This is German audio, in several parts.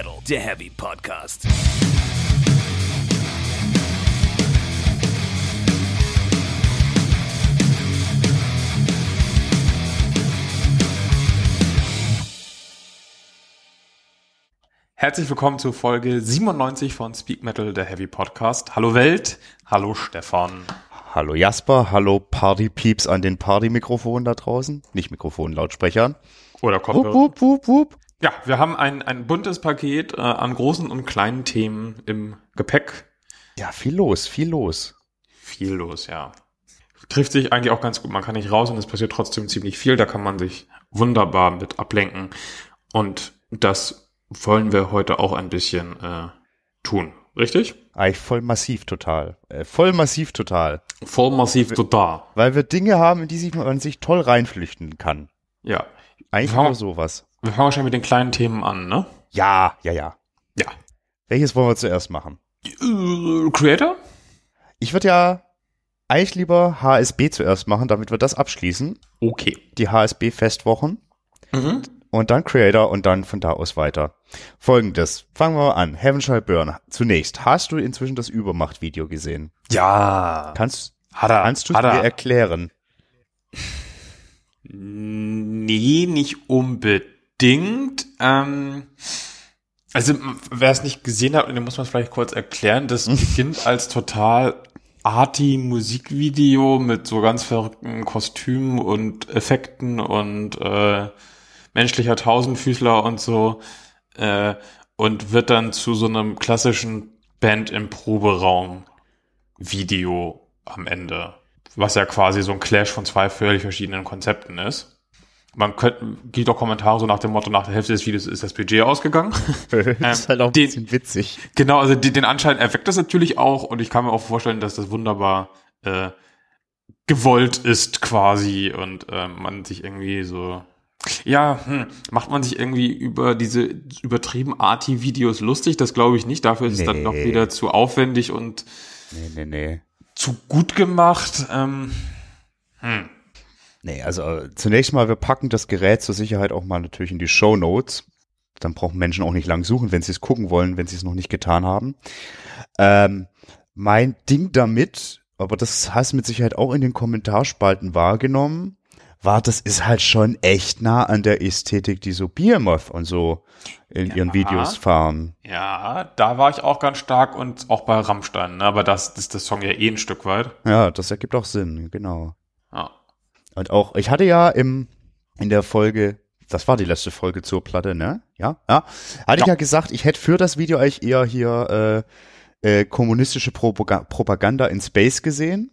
Metal, der Heavy Podcast. Herzlich willkommen zu Folge 97 von Speak Metal, der Heavy Podcast. Hallo Welt, hallo Stefan. Hallo Jasper, hallo Partypieps an den Partymikrofonen da draußen. Nicht Mikrofonen, Lautsprechern. Oder Kopfhörer. Wup, wup, wup, wup. Ja, wir haben ein, ein buntes Paket äh, an großen und kleinen Themen im Gepäck. Ja, viel los, viel los. Viel los, ja. Trifft sich eigentlich auch ganz gut. Man kann nicht raus und es passiert trotzdem ziemlich viel. Da kann man sich wunderbar mit ablenken. Und das wollen wir heute auch ein bisschen äh, tun. Richtig? Eigentlich voll massiv total. Äh, voll massiv total. Voll massiv total. Weil wir Dinge haben, in die sich man sich toll reinflüchten kann. Ja. Eigentlich nur sowas. Wir fangen schon mit den kleinen Themen an, ne? Ja, ja, ja. Ja. Welches wollen wir zuerst machen? Äh, Creator? Ich würde ja eigentlich lieber HSB zuerst machen, damit wir das abschließen. Okay. Die HSB-Festwochen. Mhm. Und dann Creator und dann von da aus weiter. Folgendes. Fangen wir an. Heaven Shall Burn. Zunächst, hast du inzwischen das Übermacht-Video gesehen? Ja. Kannst, Hat er. kannst du hat mir er. erklären? Nee, nicht unbedingt. Ähm, also, wer es nicht gesehen hat, den muss man es vielleicht kurz erklären. Das beginnt als total arty Musikvideo mit so ganz verrückten Kostümen und Effekten und äh, menschlicher Tausendfüßler und so. Äh, und wird dann zu so einem klassischen Band im Proberaum Video am Ende. Was ja quasi so ein Clash von zwei völlig verschiedenen Konzepten ist. Man könnte, gibt auch Kommentare so nach dem Motto, nach der Hälfte des Videos ist das Budget ausgegangen. das ist halt auch ein den- bisschen witzig. genau, also die, den Anschein erweckt das natürlich auch und ich kann mir auch vorstellen, dass das wunderbar äh, gewollt ist quasi und äh, man sich irgendwie so ja, hm, macht man sich irgendwie über diese übertrieben arty Videos lustig? Das glaube ich nicht. Dafür ist es dann Nee. doch wieder zu aufwendig und Nee, nee, nee. zu gut gemacht. Ähm, hm. Nee, also äh, zunächst mal, wir packen das Gerät zur Sicherheit auch mal natürlich in die Show Notes. Dann brauchen Menschen auch nicht lang suchen, wenn sie es gucken wollen, wenn sie es noch nicht getan haben. Ähm, mein Ding damit, aber das hast du mit Sicherheit auch in den Kommentarspalten wahrgenommen, war, das ist halt schon echt nah an der Ästhetik, die so Behemoth und so in Ja. ihren Videos fahren. Ja, da war ich auch ganz stark und auch bei Rammstein, ne? aber das, das ist das Song ja eh ein Stück weit. Ja, das ergibt auch Sinn, genau. Ja. Und auch, ich hatte ja im, in der Folge, das war die letzte Folge zur Platte, ne? Ja, ja. Hatte ich Ja. ja gesagt, ich hätte für das Video eigentlich eher hier äh, äh, kommunistische Propaga Propaganda in Space gesehen.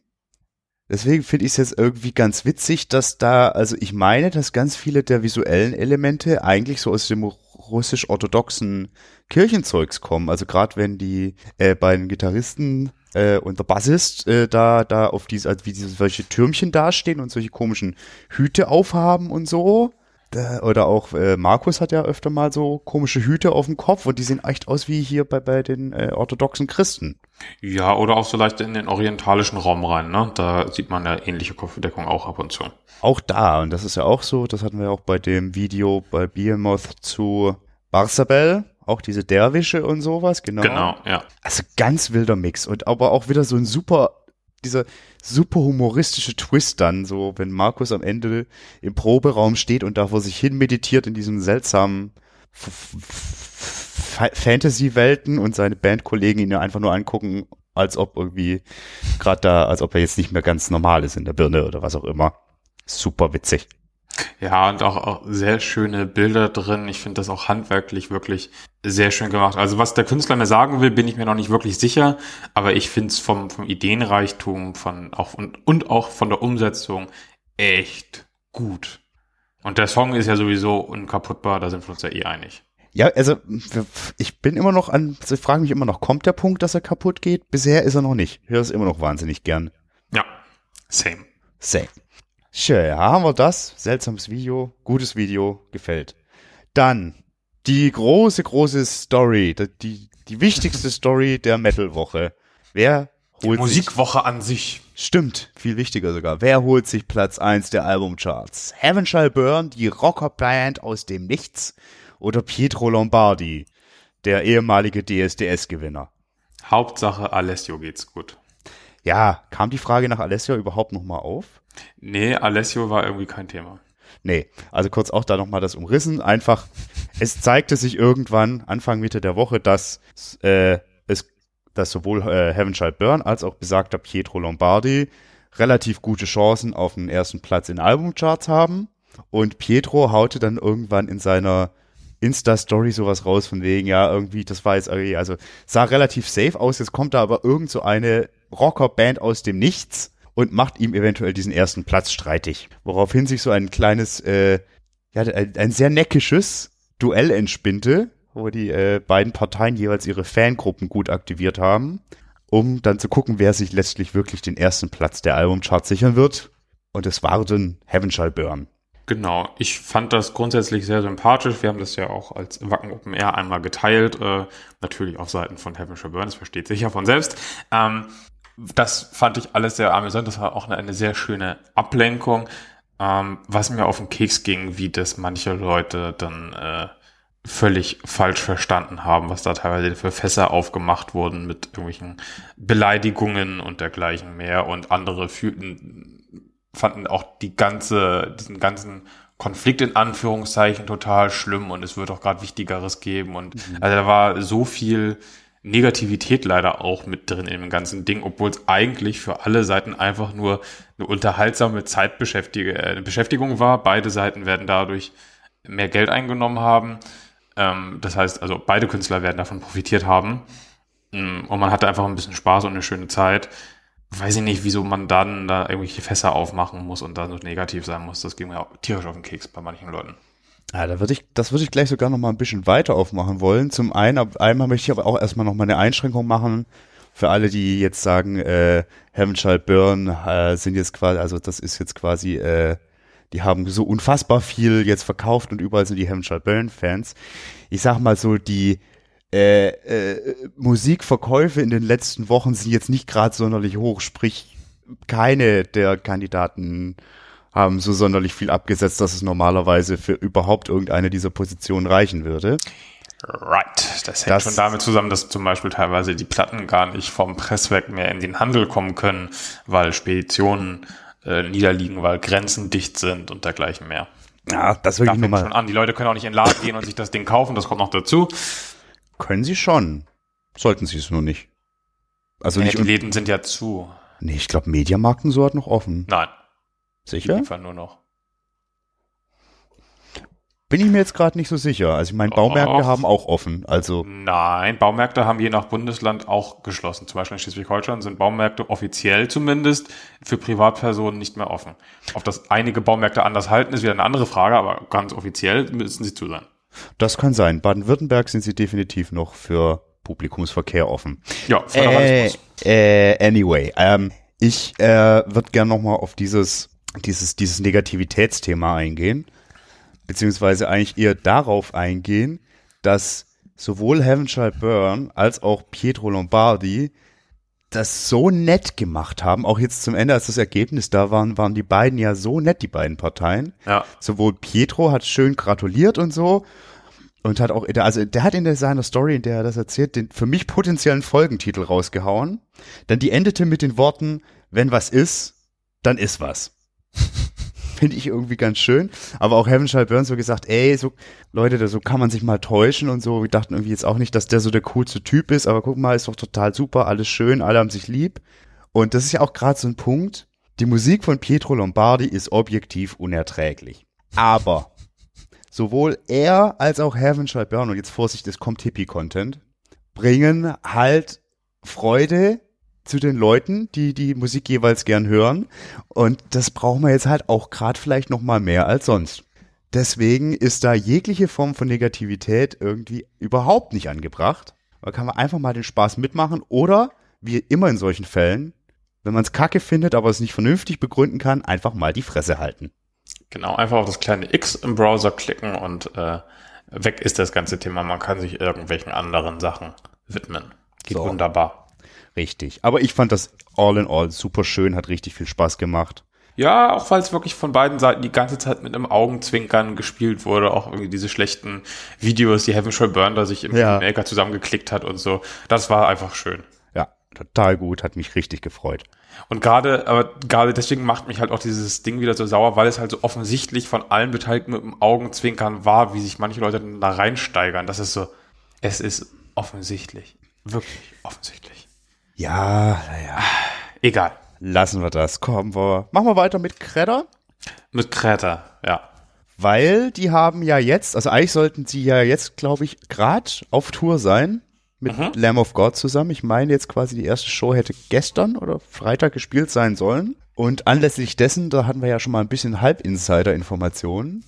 Deswegen finde ich es jetzt irgendwie ganz witzig, dass da, also ich meine, dass ganz viele der visuellen Elemente eigentlich so aus dem russisch-orthodoxen Kirchenzeugs kommen. Also gerade wenn die äh, beiden Gitarristen äh, und der Bassist äh, da da auf diese, also wie diese solche Türmchen dastehen und solche komischen Hüte aufhaben und so. Da, oder auch äh, Markus hat ja öfter mal so komische Hüte auf dem Kopf und die sehen echt aus wie hier bei, bei den äh, orthodoxen Christen. ja, oder auch so leicht in den orientalischen Raum rein, ne? Da sieht man ja ähnliche Kopfbedeckung auch ab und zu. Auch da, und das ist ja auch so, das hatten wir auch bei dem Video bei Behemoth zu Barsabel, auch diese Derwische und sowas, genau. Genau, ja. Also ganz wilder Mix und aber auch wieder so ein super, dieser super humoristische Twist dann, so wenn Markus am Ende im Proberaum steht und da vor sich hin meditiert in diesem seltsamen Fantasy-Welten und seine Bandkollegen ihn ja einfach nur angucken, als ob irgendwie gerade da, als ob er jetzt nicht mehr ganz normal ist in der Birne oder was auch immer. Super witzig. Ja, und auch, auch sehr schöne Bilder drin. Ich finde das auch handwerklich wirklich sehr schön gemacht. Also was der Künstler mir sagen will, bin ich mir noch nicht wirklich sicher, aber ich finde es vom, vom Ideenreichtum von auch und, und auch von der Umsetzung echt gut. Und der Song ist ja sowieso unkaputtbar, da sind wir uns ja eh einig. Ja, also ich bin immer noch an, also ich frage mich immer noch, kommt der Punkt, dass er kaputt geht? Bisher ist er noch nicht. Ich höre es immer noch wahnsinnig gern. Ja, same. Same. Schön, ja, haben wir das. Seltsames Video, gutes Video, gefällt. Dann die große, große Story, die, die, die wichtigste Story der Metal-Woche. Wer holt sich, Musikwoche an sich. stimmt, viel wichtiger sogar, wer holt sich Platz 1 der Albumcharts? Heaven Shall Burn, die Rockerband aus dem Nichts oder Pietro Lombardi, der ehemalige DSDS-Gewinner. Hauptsache Alessio geht's gut. Ja, kam die Frage nach Alessio überhaupt nochmal auf? Nee, Alessio war irgendwie kein Thema. Nee, also kurz auch da nochmal das umrissen. Einfach, es zeigte sich irgendwann, Anfang Mitte der Woche, dass äh, es, dass sowohl äh, Heavenchild Burn als auch besagter Pietro Lombardi relativ gute Chancen auf den ersten Platz in Albumcharts haben. Und Pietro haute dann irgendwann in seiner Insta-Story sowas raus von wegen, ja, irgendwie, das war jetzt, also sah relativ safe aus, jetzt kommt da aber irgend so eine Rockerband aus dem Nichts und macht ihm eventuell diesen ersten Platz streitig. Woraufhin sich so ein kleines, äh, ja, ein, sehr neckisches Duell entspinnte, wo die äh, beiden Parteien jeweils ihre Fangruppen gut aktiviert haben, um dann zu gucken, wer sich letztlich wirklich den ersten Platz der Albumcharts sichern wird. Und es war dann Heaven Shall Burn. Genau, ich fand das grundsätzlich sehr sympathisch. Wir haben das ja auch als Wacken Open Air einmal geteilt, äh, natürlich auf Seiten von Heaven Shall Burn, das versteht sich ja von selbst. Ähm, das fand ich alles sehr amüsant, das war auch eine, eine sehr schöne Ablenkung. Ähm, was mir auf den Keks ging, wie das manche Leute dann äh, völlig falsch verstanden haben, was da teilweise für Fässer aufgemacht wurden mit irgendwelchen Beleidigungen und dergleichen mehr und andere fühlten fanden auch die ganze, diesen ganzen Konflikt in Anführungszeichen total schlimm und es wird auch gerade Wichtigeres geben und mhm. also da war so viel Negativität leider auch mit drin in dem ganzen Ding, obwohl es eigentlich für alle Seiten einfach nur eine unterhaltsame Zeitbeschäftigung äh, war. Beide Seiten werden dadurch mehr Geld eingenommen haben. Ähm, das heißt, also beide Künstler werden davon profitiert haben. Mm, und man hatte einfach ein bisschen Spaß und eine schöne Zeit weiß ich nicht, wieso man dann da irgendwelche Fässer aufmachen muss und dann so negativ sein muss. Das ging mir auch tierisch auf den Keks bei manchen Leuten. Ja, da würde ich, das würde ich gleich sogar noch mal ein bisschen weiter aufmachen wollen. Zum einen, einmal möchte ich aber auch erstmal noch mal eine Einschränkung machen für alle, die jetzt sagen, äh, Heaven Shall Burn äh, sind jetzt quasi, also das ist jetzt quasi, äh, die haben so unfassbar viel jetzt verkauft und überall sind die Heaven Shall Burn Fans. Ich sag mal so, die äh, äh, Musikverkäufe in den letzten Wochen sind jetzt nicht gerade sonderlich hoch, sprich keine der Kandidaten haben so sonderlich viel abgesetzt, dass es normalerweise für überhaupt irgendeine dieser Positionen reichen würde. Right. Das hängt das, schon damit zusammen, dass zum Beispiel teilweise die Platten gar nicht vom Presswerk mehr in den Handel kommen können, weil Speditionen äh, niederliegen, weil Grenzen dicht sind und dergleichen mehr. Ja, das will da ich nur mal. Schon an. Die Leute können auch nicht in den Laden gehen und sich das Ding kaufen, das kommt noch dazu. Können sie schon. Sollten sie es nur nicht. Also nicht. Die Läden sind ja zu. Nee, ich glaube, Mediamarkten so hat noch offen. Nein. Sicher? Liefern nur noch. Bin ich mir jetzt gerade nicht so sicher. Also ich meine, Baumärkte haben auch offen. Also Nein, Baumärkte haben je nach Bundesland auch geschlossen. Zum Beispiel in Schleswig-Holstein sind Baumärkte offiziell zumindest für Privatpersonen nicht mehr offen. Ob das einige Baumärkte anders halten, ist wieder eine andere Frage, aber ganz offiziell müssen sie zu sein. Das kann sein. Baden-Württemberg sind sie definitiv noch für Publikumsverkehr offen. Ja, äh, äh, anyway, ähm, ich äh, würde gerne nochmal auf dieses, dieses, dieses Negativitätsthema eingehen, beziehungsweise eigentlich eher darauf eingehen, dass sowohl Heaven Shall Burn als auch Pietro Lombardi das so nett gemacht haben, auch jetzt zum Ende, als das Ergebnis da waren, waren die beiden ja so nett, die beiden Parteien. Ja. Sowohl Pietro hat schön gratuliert und so und hat auch, also der hat in seiner Story, in der er das erzählt, den für mich potenziellen Folgentitel rausgehauen. Denn die endete mit den Worten, wenn was ist, dann ist was. Finde ich irgendwie ganz schön. Aber auch Heaven Shall Burn so gesagt, ey, so, Leute, so kann man sich mal täuschen und so. Wir dachten irgendwie jetzt auch nicht, dass der so der coolste Typ ist, aber guck mal, ist doch total super, alles schön, alle haben sich lieb. Und das ist ja auch gerade so ein Punkt. Die Musik von Pietro Lombardi ist objektiv unerträglich. Aber sowohl er als auch Heaven Shall Burn, und jetzt Vorsicht, es kommt Hippie-Content, bringen halt Freude zu den Leuten, die die Musik jeweils gern hören. Und das brauchen wir jetzt halt auch gerade vielleicht noch mal mehr als sonst. Deswegen ist da jegliche Form von Negativität irgendwie überhaupt nicht angebracht. Da kann man einfach mal den Spaß mitmachen oder, wie immer in solchen Fällen, wenn man es kacke findet, aber es nicht vernünftig begründen kann, einfach mal die Fresse halten. Genau, einfach auf das kleine X im Browser klicken und äh, weg ist das ganze Thema. Man kann sich irgendwelchen anderen Sachen widmen. Geht so. wunderbar. Richtig. Aber ich fand das all in all super schön, hat richtig viel Spaß gemacht. Ja, auch weil es wirklich von beiden Seiten die ganze Zeit mit einem Augenzwinkern gespielt wurde. Auch irgendwie diese schlechten Videos, die Heaven Shall Burn da sich im Ja. Maker zusammengeklickt hat und so. Das war einfach schön. Ja, total gut, hat mich richtig gefreut. Und gerade, aber gerade deswegen macht mich halt auch dieses Ding wieder so sauer, weil es halt so offensichtlich von allen Beteiligten mit dem Augenzwinkern war, wie sich manche Leute dann da reinsteigern. Das ist so, es ist offensichtlich. Wirklich offensichtlich. Ja, naja. Egal. Lassen wir das. Kommen wir. Machen wir weiter mit Kredder. Mit Kräter, ja. Weil die haben ja jetzt, also eigentlich sollten sie ja jetzt, glaube ich, gerade auf Tour sein mit Lamb of God zusammen. Ich meine jetzt quasi die erste Show hätte gestern oder Freitag gespielt sein sollen. Und anlässlich dessen, da hatten wir ja schon mal ein bisschen Halb-Insider-Informationen,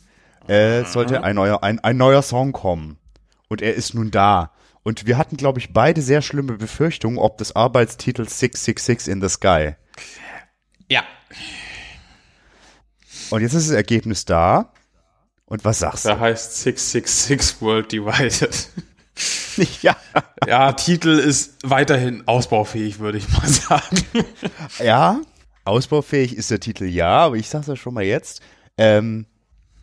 äh, sollte ein neuer, ein, ein neuer Song kommen. Und er ist nun da. Und wir hatten, glaube ich, beide sehr schlimme Befürchtungen, ob des Arbeitstitels 666 in the Sky. Ja. Und jetzt ist das Ergebnis da. Und was sagst du? Der heißt 666 World Divided. Ja. Ja, Titel ist weiterhin ausbaufähig, würde ich mal sagen. Ja, ausbaufähig ist der Titel ja, aber ich sag's ja schon mal jetzt. Ähm,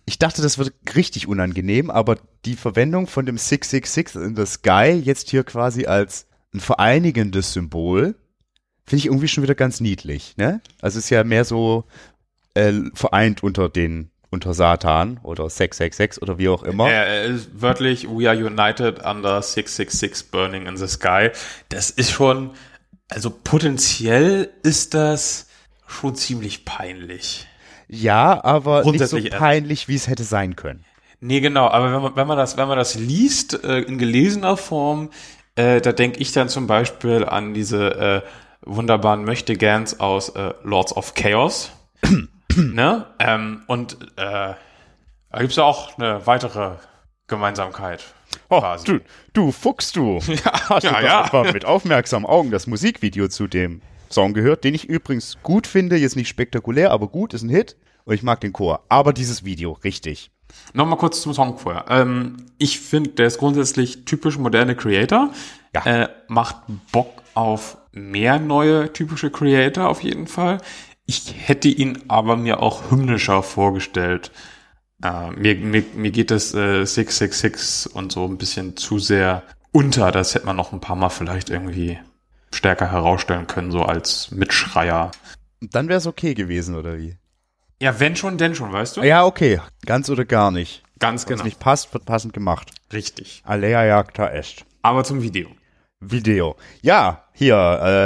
ich dachte, das wird richtig unangenehm, aber die Verwendung von dem 666 in the Sky jetzt hier quasi als ein vereinigendes Symbol, finde ich irgendwie schon wieder ganz niedlich, ne? Also es ist ja mehr so äh, vereint unter den unter Satan oder 666 oder wie auch immer. Er ist wörtlich, we are united under 666 burning in the sky. Das ist schon, also potenziell ist das schon ziemlich peinlich. Ja, aber nicht so peinlich, wie es hätte sein können. Nee, genau, aber wenn man, wenn man das, wenn man das liest, äh, in gelesener Form, äh, da denke ich dann zum Beispiel an diese äh, wunderbaren Möchtegans aus äh, Lords of Chaos. ne? Ähm, und äh, da gibt's ja auch eine weitere Gemeinsamkeit. Oh, du, du Fuchs, du. Ja, du ja, doch ja. etwa mit aufmerksamen Augen das Musikvideo zu dem Song gehört, den ich übrigens gut finde, jetzt nicht spektakulär, aber gut, ist ein Hit und ich mag den Chor. Aber dieses Video, richtig. Nochmal kurz zum Song vorher. Ähm, ich finde, der ist grundsätzlich typisch moderne Creator. Ja. Äh, macht Bock auf mehr neue typische Creator auf jeden Fall. Ich hätte ihn aber mir auch hymnischer vorgestellt. Äh, mir, mir, mir geht das äh, 666 und so ein bisschen zu sehr unter. Das hätte man noch ein paar Mal vielleicht irgendwie stärker herausstellen können, so als Mitschreier. Dann wäre es okay gewesen, oder wie? Ja, wenn schon, denn schon, weißt du? Ja, okay. Ganz oder gar nicht. Ganz Wenn es genau. nicht passt, wird passend gemacht. Richtig. Alea jagta est. Aber zum Video. Video. Ja, hier,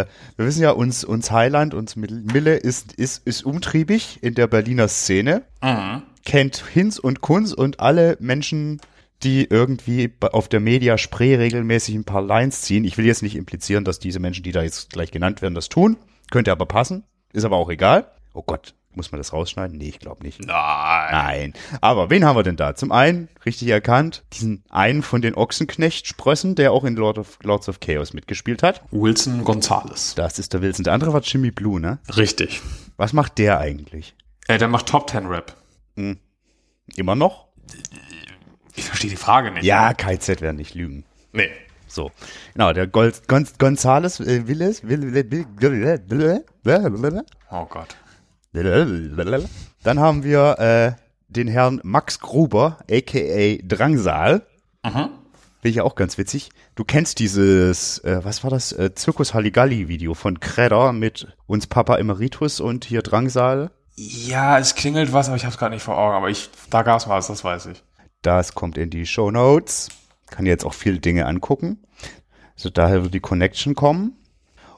äh, wir wissen ja, uns, uns Highland, uns Mil- Mille ist, ist, ist umtriebig in der Berliner Szene. Mhm. kennt Hinz und Kunz und alle Menschen, die irgendwie auf der Media Spree regelmäßig ein paar Lines ziehen. Ich will jetzt nicht implizieren, dass diese Menschen, die da jetzt gleich genannt werden, das tun. Könnte aber passen. Ist aber auch egal. Oh Gott, muss man das rausschneiden? Nee, ich glaube nicht. Nein. Nein. Aber wen haben wir denn da? Zum einen, richtig erkannt, diesen einen von den Ochsenknecht-Sprössen, der auch in Lord of, Lords of Chaos mitgespielt hat. Wilson Gonzalez. Das ist der Wilson. Der andere war Jimmy Blue, ne? Richtig. Was macht der eigentlich? Äh, der macht Top Ten Rap. Immer noch? Ich verstehe die Frage nicht. Ja, KZ werden nicht lügen. Nee. So, genau, der Gol Gon Gonzales äh, Willis, Will, Will, Will, Will, Will, Oh Gott. Dann haben wir äh, den Herrn Max Gruber, aka Drangsal. Mhm. Finde ich ja auch ganz witzig. Du kennst dieses, äh, was war das, äh, Zirkus Halligalli Video von Kredder mit uns Papa Emeritus und hier Drangsal. Ja, es klingelt was, aber ich habe es gerade nicht vor Augen. Aber ich, da gab's was, das weiß ich. Das kommt in die Show Notes. Kann jetzt auch viele Dinge angucken. Also daher wird die Connection kommen.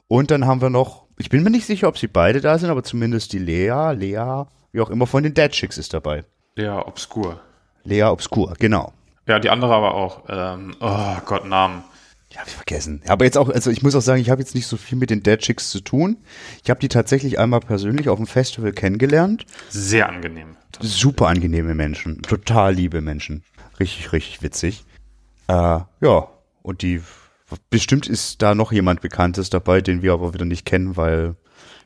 Und dann haben wir noch, ich bin mir nicht sicher, ob sie beide da sind, aber zumindest die Lea, Lea, wie auch immer, von den Dead Chicks ist dabei. Der Obskur. Lea Obscur, genau. Ja, die andere aber auch. Ähm, oh Gott, Namen. Ja, hab ich vergessen. Aber jetzt auch, also ich muss auch sagen, ich habe jetzt nicht so viel mit den Dead Chicks zu tun. Ich habe die tatsächlich einmal persönlich auf dem Festival kennengelernt. Sehr angenehm. Super angenehme Menschen, total liebe Menschen. Richtig, richtig witzig. Äh, ja, und die, bestimmt ist da noch jemand Bekanntes dabei, den wir aber wieder nicht kennen, weil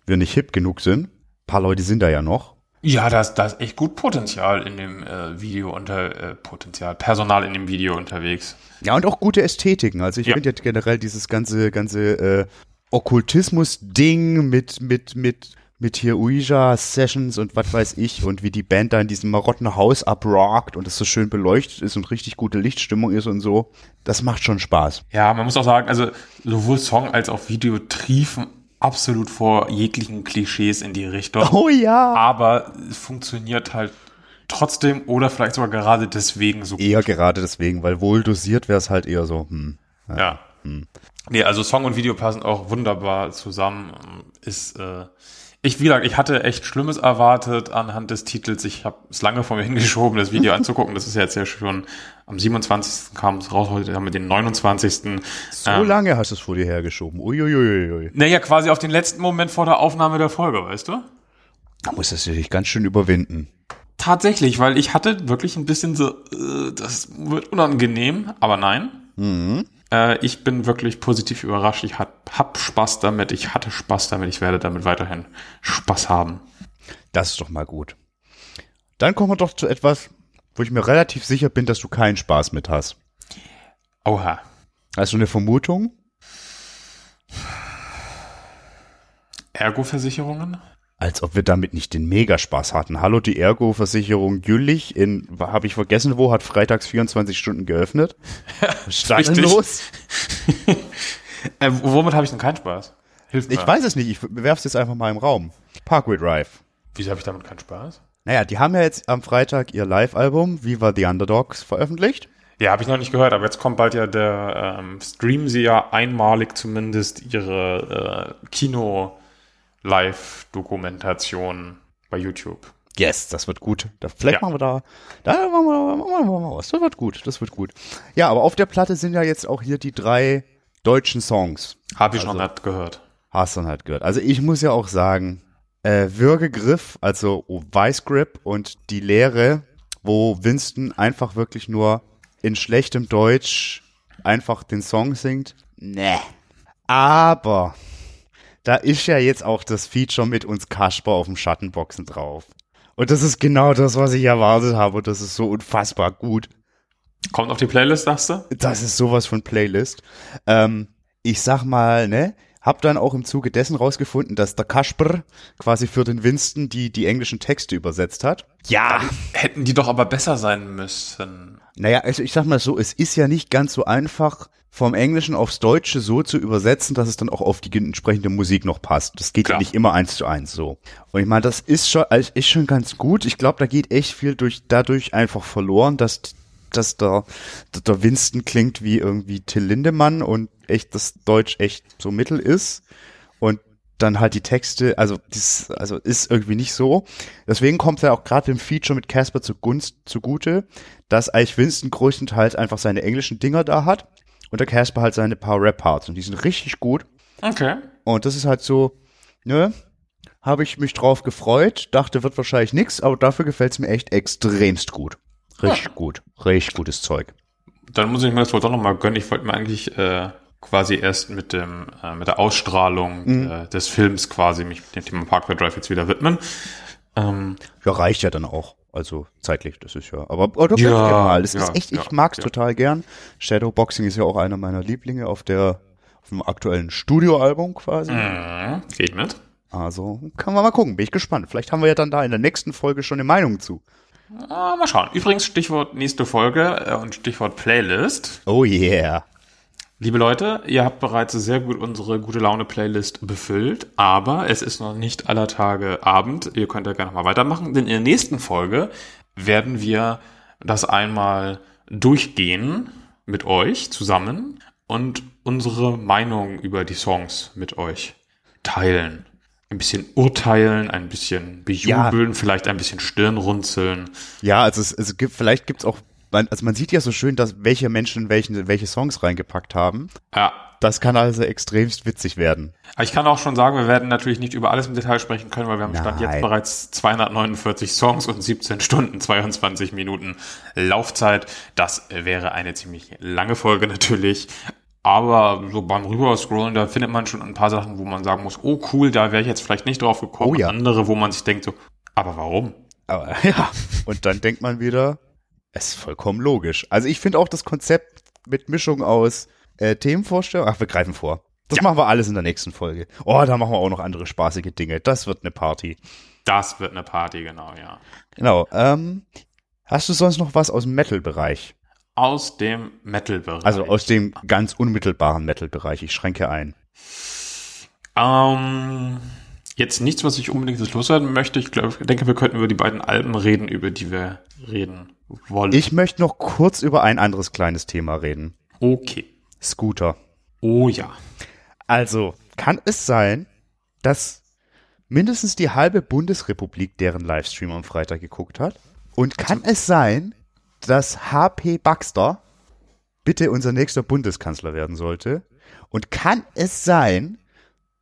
wir nicht hip genug sind. Ein paar Leute sind da ja noch. Ja, da ist, da ist echt gut Potenzial in dem äh, Video unter äh, Potenzial, Personal in dem Video unterwegs. Ja, und auch gute Ästhetiken. Also ich Ja. finde ja generell dieses ganze, ganze äh, Okkultismus-Ding mit, mit, mit mit hier Ouija-Sessions und was weiß ich und wie die Band da in diesem marotten Haus abrockt und es so schön beleuchtet ist und richtig gute Lichtstimmung ist und so. Das macht schon Spaß. Ja, man muss auch sagen, also sowohl Song als auch Video triefen absolut vor jeglichen Klischees in die Richtung. Oh ja. Aber es funktioniert halt trotzdem oder vielleicht sogar gerade deswegen so Eher gerade deswegen, weil wohl dosiert wäre es halt eher so, hm. Ja. Nee, also Song und Video passen auch wunderbar zusammen. Ist, äh, ich, wie gesagt, ich hatte echt Schlimmes erwartet anhand des Titels. Ich habe es lange vor mir hingeschoben, das Video anzugucken. Das ist jetzt ja schon am 27. kam es raus, heute haben wir den 29. So Ähm, lange hast du es vor dir hergeschoben. Uiuiuiui. Naja, quasi auf den letzten Moment vor der Aufnahme der Folge, weißt du? Da musstest du dich ganz schön überwinden. Tatsächlich, weil ich hatte wirklich ein bisschen so, äh, das wird unangenehm, aber nein. Äh, ich bin wirklich positiv überrascht. Ich hab, hab Spaß damit, ich hatte Spaß damit, ich werde damit weiterhin Spaß haben. Das ist doch mal gut. Dann kommen wir doch zu etwas, wo ich mir relativ sicher bin, dass du keinen Spaß mit hast. Oha. Hast du eine Vermutung? Ergo-Versicherungen? Als ob wir damit nicht den Megaspaß hatten. Hallo, die Ergo-Versicherung Jüllich in, habe ich vergessen wo, hat freitags 24 Stunden geöffnet. Was ist da denn richtig. los? Äh, womit habe ich denn keinen Spaß? Hilf mir. Ich weiß es nicht, ich werf's jetzt einfach mal im Raum. Parkway Drive. Wieso habe ich damit keinen Spaß? Naja, die haben ja jetzt am Freitag ihr Live-Album Viva the Underdogs veröffentlicht. Ja, habe ich noch nicht gehört, aber jetzt kommt bald ja der, ähm, streamen sie ja einmalig zumindest ihre äh, Kino-Live-Dokumentation bei YouTube. Yes, das wird gut. Da, vielleicht Ja. machen wir da, da machen wir, machen wir, machen wir was. Das wird gut, das wird gut. Ja, aber auf der Platte sind ja jetzt auch hier die drei deutschen Songs. Habe ich Also- noch nicht gehört. Hast du halt gehört. Also ich muss ja auch sagen, äh, Würgegriff, also Weißgrip und die Lehre, wo Winston einfach wirklich nur in schlechtem Deutsch einfach den Song singt. Nee. Aber da ist ja jetzt auch das Feature mit uns Kasper auf dem Schattenboxen drauf. Und das ist genau das, was ich erwartet habe. Und das ist so unfassbar gut. Kommt auf die Playlist, sagst du? Das ist sowas von Playlist. Ähm, ich sag mal, ne, hab dann auch im Zuge dessen rausgefunden, dass der Kasper quasi für den Winston die, die englischen Texte übersetzt hat. Ja. Hätten die doch aber besser sein müssen. Naja, also ich sag mal so, es ist ja nicht ganz so einfach, vom Englischen aufs Deutsche so zu übersetzen, dass es dann auch auf die entsprechende Musik noch passt. Das geht ja Klar. nicht immer eins zu eins so. Und ich meine, das ist schon, also ist schon ganz gut. Ich glaube, da geht echt viel durch, dadurch einfach verloren, dass, dass der, der Winston klingt wie irgendwie Till Lindemann und echt das Deutsch echt so mittel ist. Und dann halt die Texte, also das, also ist irgendwie nicht so. Deswegen kommt ja auch gerade dem Feature mit Casper zugunst zugute, dass eigentlich Winston größtenteils einfach seine englischen Dinger da hat und der Casper halt seine paar Rap-Parts und die sind richtig gut. Okay. Und das ist halt so, ne, habe ich mich drauf gefreut, dachte, wird wahrscheinlich nix, aber dafür gefällt's mir echt extremst gut. Richtig gut, richtig gutes Zeug. Dann muss ich mir das wohl doch nochmal gönnen. Ich wollte mir eigentlich äh, quasi erst mit dem äh, mit der Ausstrahlung äh, des Films quasi mich dem Thema Parkway Drive jetzt wieder widmen. Ähm, Ja, reicht ja dann auch. Also zeitlich, das ist ja. Aber, aber doch Ja, ja, mal. Das ja, ist echt, ich ja, mag's ja. total gern. Shadowboxing ist ja auch einer meiner Lieblinge auf der auf dem aktuellen Studioalbum quasi. mhm, geht mit. Also kann man mal gucken, bin ich gespannt. Vielleicht haben wir ja dann da in der nächsten Folge schon eine Meinung zu. Ah, mal schauen. Übrigens Stichwort nächste Folge äh, und Stichwort Playlist. Oh yeah. Liebe Leute, ihr habt bereits sehr gut unsere gute Laune Playlist befüllt, aber es ist noch nicht aller Tage Abend. Ihr könnt ja gerne noch mal weitermachen, denn in der nächsten Folge werden wir das einmal durchgehen mit euch zusammen und unsere Meinung über die Songs mit euch teilen. Ein bisschen urteilen, ein bisschen bejubeln, vielleicht ein bisschen Stirnrunzeln. Ja, also es, es gibt, vielleicht gibt's auch, man, also man sieht ja so schön, dass welche Menschen welchen, welche Songs reingepackt haben. Ja, Das kann also extremst witzig werden. Aber ich kann auch schon sagen, wir werden natürlich nicht über alles im Detail sprechen können, weil wir haben Stand Nein. jetzt bereits 249 Songs und 17 Stunden, 22 Minuten Laufzeit. Das wäre eine ziemlich lange Folge natürlich. Aber so beim Rüberscrollen, da findet man schon ein paar Sachen, wo man sagen muss, oh cool, da wäre ich jetzt vielleicht nicht drauf gekommen. Oh ja. Andere, wo man sich denkt so, aber warum? Aber ja, und dann denkt man wieder, es ist vollkommen logisch. Also ich finde auch das Konzept mit Mischung aus äh, Themenvorstellung, ach, wir greifen vor. Das machen wir alles in der nächsten Folge. Oh, da machen wir auch noch andere spaßige Dinge. Das wird eine Party. Das wird eine Party, genau, ja. Genau. Ähm, hast du sonst noch was aus dem Metal-Bereich? Aus dem Metal-Bereich. Also aus dem ganz unmittelbaren Metal-Bereich. Ich schränke ein. Ähm, jetzt nichts, was ich unbedingt loswerden möchte. Ich glaube, ich denke, wir könnten über die beiden Alben reden, über die wir reden wollen. Ich möchte noch kurz über ein anderes kleines Thema reden. okay. Scooter. Oh ja. Also, kann es sein, dass mindestens die halbe Bundesrepublik deren Livestream am Freitag geguckt hat? Und kann es sein, dass HP Baxter bitte unser nächster Bundeskanzler werden sollte? Und kann es sein,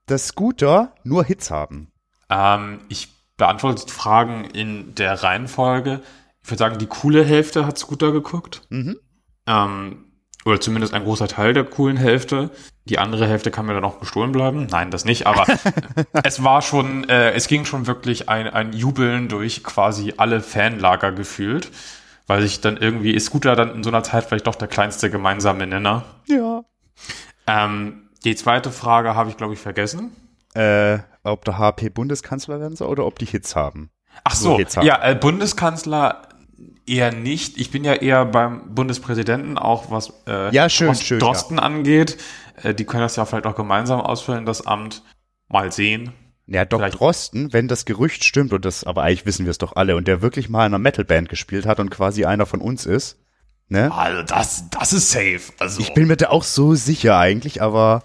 dass Scooter nur Hits haben? Ähm, ich beantworte die Fragen in der Reihenfolge. Ich würde sagen, die coole Hälfte hat Scooter geguckt. Mhm. Ähm, oder zumindest ein großer Teil der coolen Hälfte. Die andere Hälfte kann mir dann auch gestohlen bleiben. Nein, das nicht, aber es war schon, äh, es ging schon wirklich ein, ein Jubeln durch quasi alle Fanlager gefühlt. Weil sich dann irgendwie, ist Scooter dann in so einer Zeit vielleicht doch der kleinste gemeinsame Nenner. Ja. Ähm, die zweite Frage habe ich, glaube ich, vergessen. Äh, ob der HP Bundeskanzler werden soll oder ob die Hits haben. Ach so, ja, äh, Bundeskanzler eher nicht. Ich bin ja eher beim Bundespräsidenten, auch was äh, Ja, schön, Drost- schön, Drosten angeht. Äh, die können das ja vielleicht auch gemeinsam ausfüllen, das Amt. Mal sehen. Ja, Doc Vielleicht- Drosten, wenn das Gerücht stimmt, und das, aber eigentlich wissen wir es doch alle, und der wirklich mal in einer Metalband gespielt hat und quasi einer von uns ist, ne? Also das, das ist safe. Also Ich bin mir da auch so sicher eigentlich, aber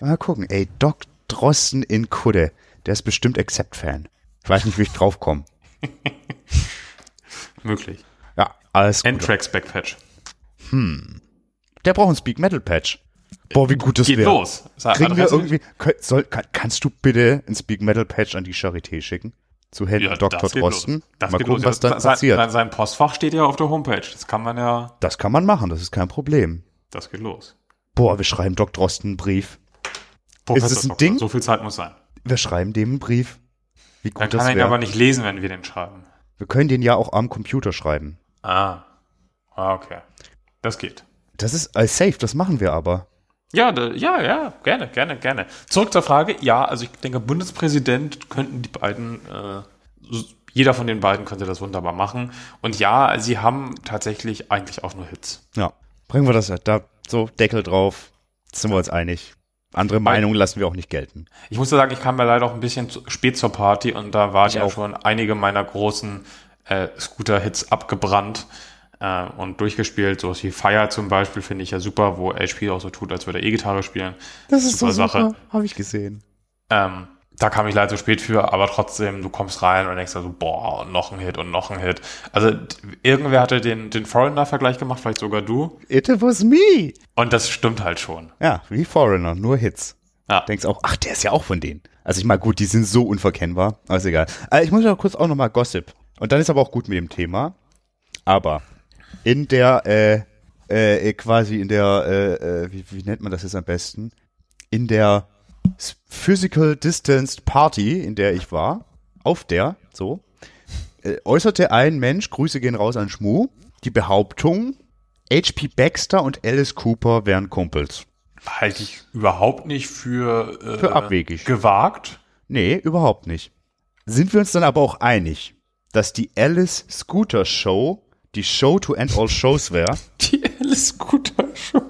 mal gucken, ey, Doc Drosten in Kudde, der ist bestimmt Accept-Fan. Ich weiß nicht, wie ich draufkomme. möglich. Ja, alles gut. N-Tracks Backpatch. Der braucht einen Speak Metal Patch. Boah, wie gut das Geht wäre. los. Sag- Kriegen wir irgendwie, soll, kann, kannst du bitte einen Speak Metal Patch an die Charité schicken? Zu Händen Ja, Dr. das Drosten? Das Mal gucken, los. was dann sein, passiert. Sein, Postfach steht ja auf der Homepage. Das kann man ja, Das kann man machen, das ist kein Problem. das geht los. Boah, wir schreiben Doc Drosten einen Brief. Professor es ein Doktor, Ding? So viel Zeit muss sein. Wir schreiben dem einen Brief. Wie Dann gut das kann er ihn aber nicht lesen, wenn wir den schreiben. Wir können den ja auch am Computer schreiben. Ah. Ah, okay. Das geht. Das ist äh, safe, das machen wir aber. Ja, da, ja, ja, gerne, gerne, gerne. Zurück zur Frage. Ja, also ich denke, Bundespräsident könnten die beiden, äh, jeder von den beiden könnte das wunderbar machen. Und ja, sie haben tatsächlich eigentlich auch nur Hits. Ja. Bringen wir das da so Deckel drauf. Sind wir uns einig. Andere Meinungen lassen wir auch nicht gelten. Ich muss sagen, ich kam ja leider auch ein bisschen zu spät zur Party und da waren Ich ja auch. schon einige meiner großen äh, Scooter-Hits abgebrannt äh, und durchgespielt. So wie Fire zum Beispiel finde ich ja super, wo HP auch so tut, als würde er E-Gitarre spielen. Das ist Super so Sache. Habe ich gesehen. Ähm, da kam ich leider zu spät für, aber trotzdem, du kommst rein und denkst so, boah, und noch ein Hit und noch ein Hit. Also irgendwer hatte den, den Foreigner-Vergleich gemacht, vielleicht sogar du. It was me. Und das stimmt halt schon. Ja, wie Foreigner, nur Hits. Ja. Denkst auch, ach, der ist ja auch von denen. Also ich meine, gut, die sind so unverkennbar, aber ist egal. Also ich muss ja kurz auch nochmal Gossip. Und dann ist aber auch gut mit dem Thema. Aber in der, äh, äh, quasi in der, äh, äh, wie, wie nennt man das jetzt am besten? In der Physical Distanced Party, in der ich war, auf der, so, äh, äußerte ein Mensch, Grüße gehen raus an Schmu, die Behauptung, H.P. Baxter und Alice Cooper wären Kumpels. Halte ich überhaupt nicht für, äh, Für abwegig. gewagt. Nee, überhaupt nicht. Sind wir uns dann aber auch einig, dass die Alice Scooter Show die Show to end all shows wäre? Die Alice Scooter Show.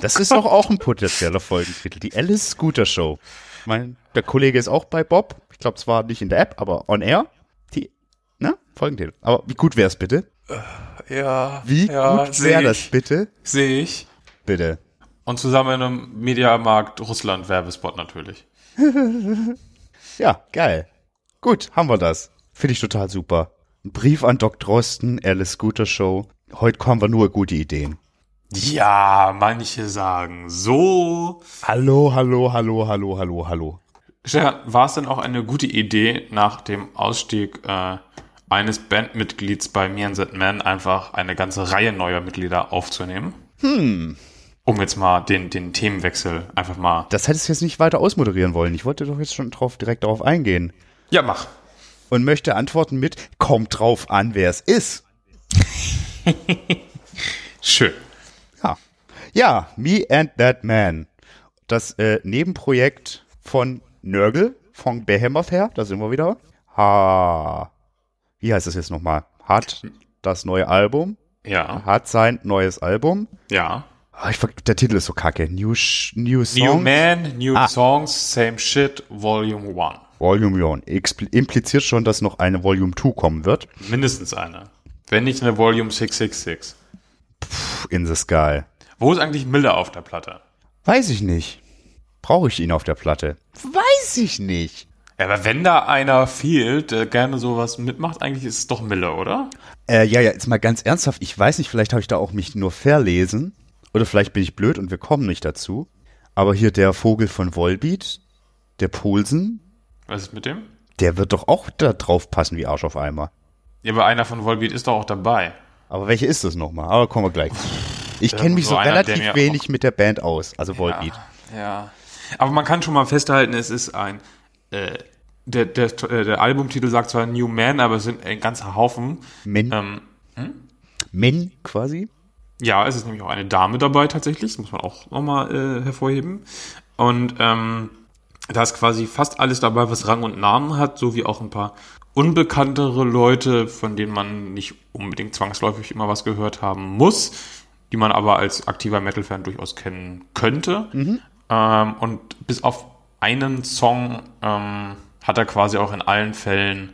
Das ist doch auch ein potenzieller Folgentitel. Die Alice Scooter Show. Ich meine, der Kollege ist auch bei Bob. Ich glaube zwar nicht in der App, aber on air. Die, ne? Folgentitel. Aber wie gut wäre es bitte? Ja. Wie ja, gut wäre das bitte? Sehe ich. Bitte. Und zusammen in einem Mediamarkt Russland Werbespot natürlich. Ja, geil. Gut, haben wir das. Finde ich total super. Brief an Doc Drosten, Alice Scooter Show. Heute kommen wir nur gute Ideen. Ja, manche sagen so. Hallo, hallo, hallo, hallo, hallo, hallo. Stefan, war es denn auch eine gute Idee, nach dem Ausstieg äh, eines Bandmitglieds bei Me and That Man einfach eine ganze Reihe neuer Mitglieder aufzunehmen? Hm. Um jetzt mal den, den Themenwechsel einfach mal. Das hättest du jetzt nicht weiter ausmoderieren wollen. Ich wollte doch jetzt schon drauf, direkt darauf eingehen. Ja, mach. Und möchte antworten mit, kommt drauf an, wer es ist. Schön. Ja. Ja, Me and That Man. das äh, Nebenprojekt von Nörgel, von Behemoth her, da sind wir wieder. Ha, wie heißt das jetzt nochmal? Hat das neue Album, Ja, hat sein neues Album. ja. Ah, ich, der Titel ist so kacke. New, New Songs. New Man, New Ah. Songs, Same Shit, Volume 1. Volume 1. Expl impliziert schon, dass noch eine Volume 2 kommen wird. Mindestens eine. Wenn nicht eine Volume 666. Puh, In the Sky. Wo ist eigentlich Miller auf der Platte? Weiß ich nicht. Brauche ich ihn auf der Platte? Weiß ich nicht. Ja, aber wenn da einer fehlt, der gerne sowas mitmacht, eigentlich ist es doch Miller, oder? Äh, ja, ja, jetzt mal ganz ernsthaft. Ich weiß nicht, vielleicht habe ich da auch mich nur verlesen. Oder vielleicht bin ich blöd und wir kommen nicht dazu. Aber hier der Vogel von Volbeat, der Poulsen, Was ist mit dem? der wird doch auch da drauf passen wie Arsch auf Eimer. Ja, aber einer von Volbeat ist doch auch dabei. Aber welche ist das nochmal? Aber kommen wir gleich. Ich Ja, kenne mich so so einer, relativ wenig mit der Band aus, also Volbeat. Ja. Aber man kann schon mal festhalten, es ist ein. Äh, der, der, äh, der Albumtitel sagt zwar New Man, aber es sind ein ganzer Haufen. Men, Ähm, Men quasi. ja, es ist nämlich auch eine Dame dabei tatsächlich, das muss man auch nochmal äh, hervorheben. Und ähm, da ist quasi fast alles dabei, was Rang und Namen hat, sowie auch ein paar unbekanntere Leute, von denen man nicht unbedingt zwangsläufig immer was gehört haben muss, die man aber als aktiver Metal-Fan durchaus kennen könnte. Ähm, und bis auf einen Song ähm, hat er quasi auch in allen Fällen,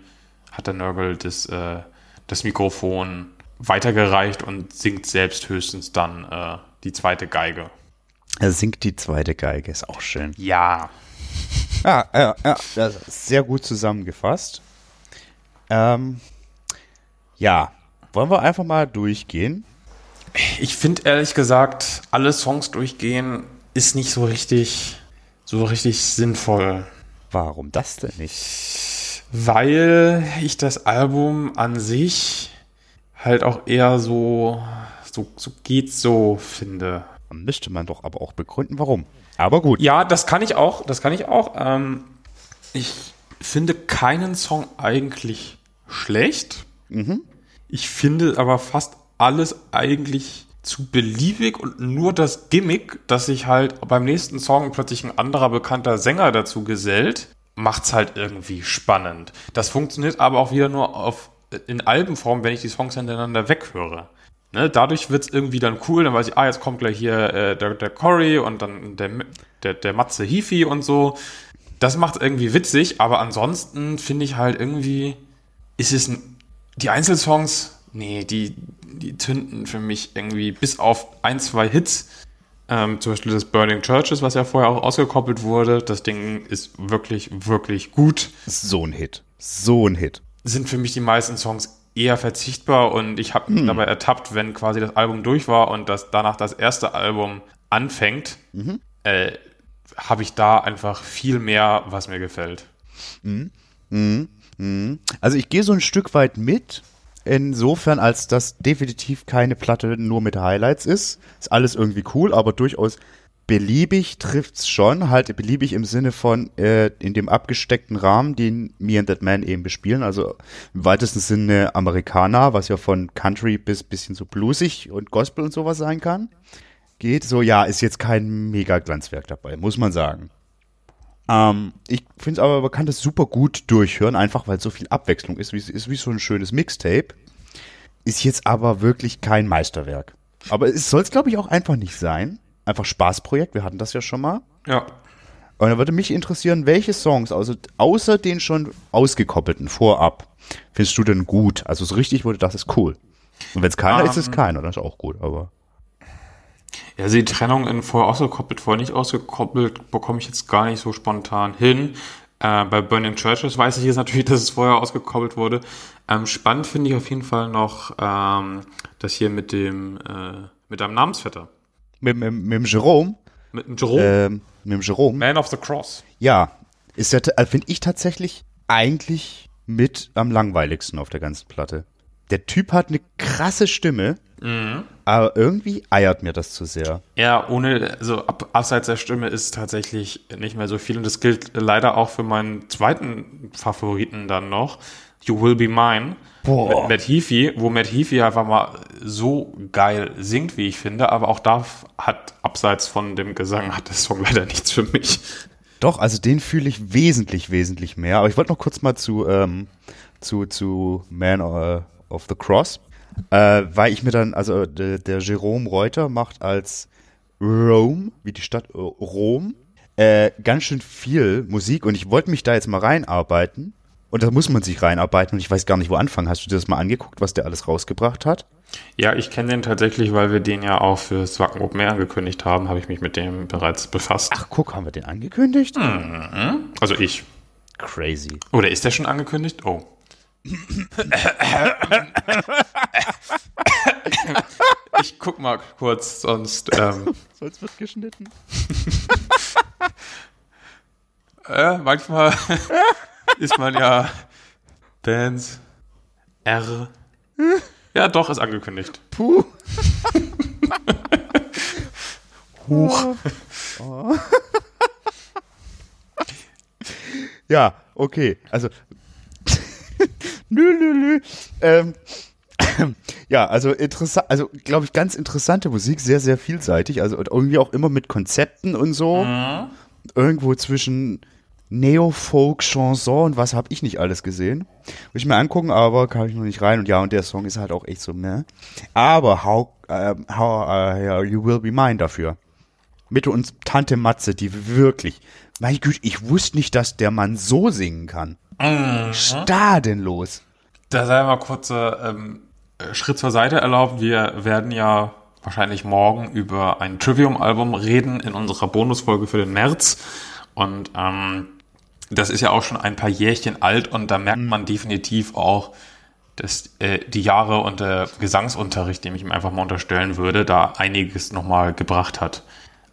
hat der Nörgel das, äh, das Mikrofon weitergereicht und singt selbst höchstens dann äh, die zweite Geige. Er singt die zweite Geige, ist auch schön. Ja. Ja, ja, ja, das ist sehr gut zusammengefasst. Ähm, ja, wollen wir einfach mal durchgehen? Ich finde ehrlich gesagt, alle Songs durchgehen ist nicht so richtig, so richtig sinnvoll. Warum das denn nicht? Weil ich das Album an sich halt auch eher so, so, so geht's so finde. Dann müsste man doch aber auch begründen, warum. Aber gut. Ja, das kann ich auch, das kann ich auch. Ähm, ich finde keinen Song eigentlich schlecht. Ich finde aber fast alles eigentlich zu beliebig und nur das Gimmick, dass sich halt beim nächsten Song plötzlich ein anderer bekannter Sänger dazu gesellt, macht's halt irgendwie spannend. Das funktioniert aber auch wieder nur auf in Albenform, wenn ich die Songs hintereinander weghöre. Ne, dadurch wird's irgendwie dann cool, dann weiß ich, ah, jetzt kommt gleich hier äh, der, der Cory und dann der, der, der Matze Hifi und so. Das macht irgendwie witzig, aber ansonsten finde ich halt irgendwie, ist es ein, die Einzelsongs, nee, die, die zünden für mich irgendwie bis auf ein, zwei Hits. Ähm, zum Beispiel das Burning Churches, was ja vorher auch ausgekoppelt wurde. Das Ding ist wirklich, wirklich gut. So ein Hit. So ein Hit. Sind für mich die meisten Songs eher verzichtbar und ich habe mich dabei ertappt, wenn quasi das Album durch war und das danach das erste Album anfängt, äh, habe ich da einfach viel mehr, was mir gefällt. Also ich gehe so ein Stück weit mit, insofern, als das definitiv keine Platte nur mit Highlights ist. Ist alles irgendwie cool, aber durchaus beliebig trifft's schon, halt beliebig im Sinne von äh, in dem abgesteckten Rahmen, den Me and That Man eben bespielen, also im weitesten Sinne Amerikaner, was ja von Country bis bisschen so bluesig und Gospel und sowas sein kann. Geht so, ja, ist jetzt kein mega Glanzwerk dabei, muss man sagen. Ähm, ich finde es aber, man kann das super gut durchhören, einfach weil so viel Abwechslung ist, wie, ist wie so ein schönes Mixtape. Ist jetzt aber wirklich kein Meisterwerk. Aber es soll es, glaube ich, auch einfach nicht sein. Einfach Spaßprojekt, wir hatten das ja schon mal. Ja. Und da würde mich interessieren, welche Songs, also außer den schon ausgekoppelten vorab, findest du denn gut? Also so richtig, wo du dachtest, cool. Und wenn es keiner ist, ist es keiner, das ist auch gut, aber. Ja, also die Trennung in vorher ausgekoppelt, vorher nicht ausgekoppelt, bekomme ich jetzt gar nicht so spontan hin. Äh, bei Burning Churches weiß ich jetzt natürlich, dass es vorher ausgekoppelt wurde. Ähm, spannend finde ich auf jeden Fall noch ähm, das hier mit dem äh, mit deinem Namensvetter. Mit, mit, mit dem Jerome, Mit dem Jerome, ähm, mit dem Jerome, Man of the Cross. ja, ist ja, äh, finde ich tatsächlich eigentlich mit am langweiligsten auf der ganzen Platte. Der Typ hat eine krasse Stimme, aber irgendwie eiert mir das zu sehr. Ja, ohne, also ab, abseits der Stimme ist tatsächlich nicht mehr so viel. Und das gilt leider auch für meinen zweiten Favoriten dann noch, You Will Be Mine. Boah. Mit Matt Heafy, wo Matt Heafy einfach mal so geil singt, wie ich finde, aber auch da hat, abseits von dem Gesang, hat der Song leider nichts für mich. Doch, also den fühle ich wesentlich, wesentlich mehr. Aber ich wollte noch kurz mal zu, ähm, zu, zu Man uh, of the Cross, äh, weil ich mir dann, also der, der Jerome Reuter macht als Rome, wie die Stadt äh, Rom, äh, ganz schön viel Musik und ich wollte mich da jetzt mal reinarbeiten. Und da muss man sich reinarbeiten und ich weiß gar nicht, wo anfangen. Hast du dir das mal angeguckt, was der alles rausgebracht hat? Ja, ich kenne den tatsächlich, weil wir den ja auch für Swacken Open Air angekündigt haben, habe ich mich mit dem bereits befasst. Ach, guck, haben wir den angekündigt? Mhm. Also ich. Crazy. Oder ist der schon angekündigt? Oh. ich guck mal kurz, sonst. Ähm, sonst wird geschnitten. äh, manchmal ist man ja Bands R. Ja, doch, ist angekündigt. Puh. Huch. Oh. ja, okay. Also. nö, nö, nö. Ähm, ja, also interessant, also glaube ich, ganz interessante Musik, sehr, sehr vielseitig, also irgendwie auch immer mit Konzepten und so. Mhm. Irgendwo zwischen Neo-Folk, Chanson und was habe ich nicht alles gesehen. Will ich mir angucken, aber kam ich noch nicht rein. Und ja, und der Song ist halt auch echt so, ne? Aber How, uh, how uh, You Will Be Mine dafür. Mitte uns Tante Matze, die wirklich, mein Güte, ich wusste nicht, dass der Mann so singen kann. Mhm. Stadenlos. Da sei mal kurz ähm, Schritt zur Seite erlaubt. Wir werden ja wahrscheinlich morgen über ein Trivium-Album reden in unserer Bonusfolge für den März. Und ähm, das ist ja auch schon ein paar Jährchen alt und da merkt mhm. man definitiv auch, dass äh, die Jahre und der Gesangsunterricht, dem ich ihm einfach mal unterstellen würde, da einiges nochmal gebracht hat.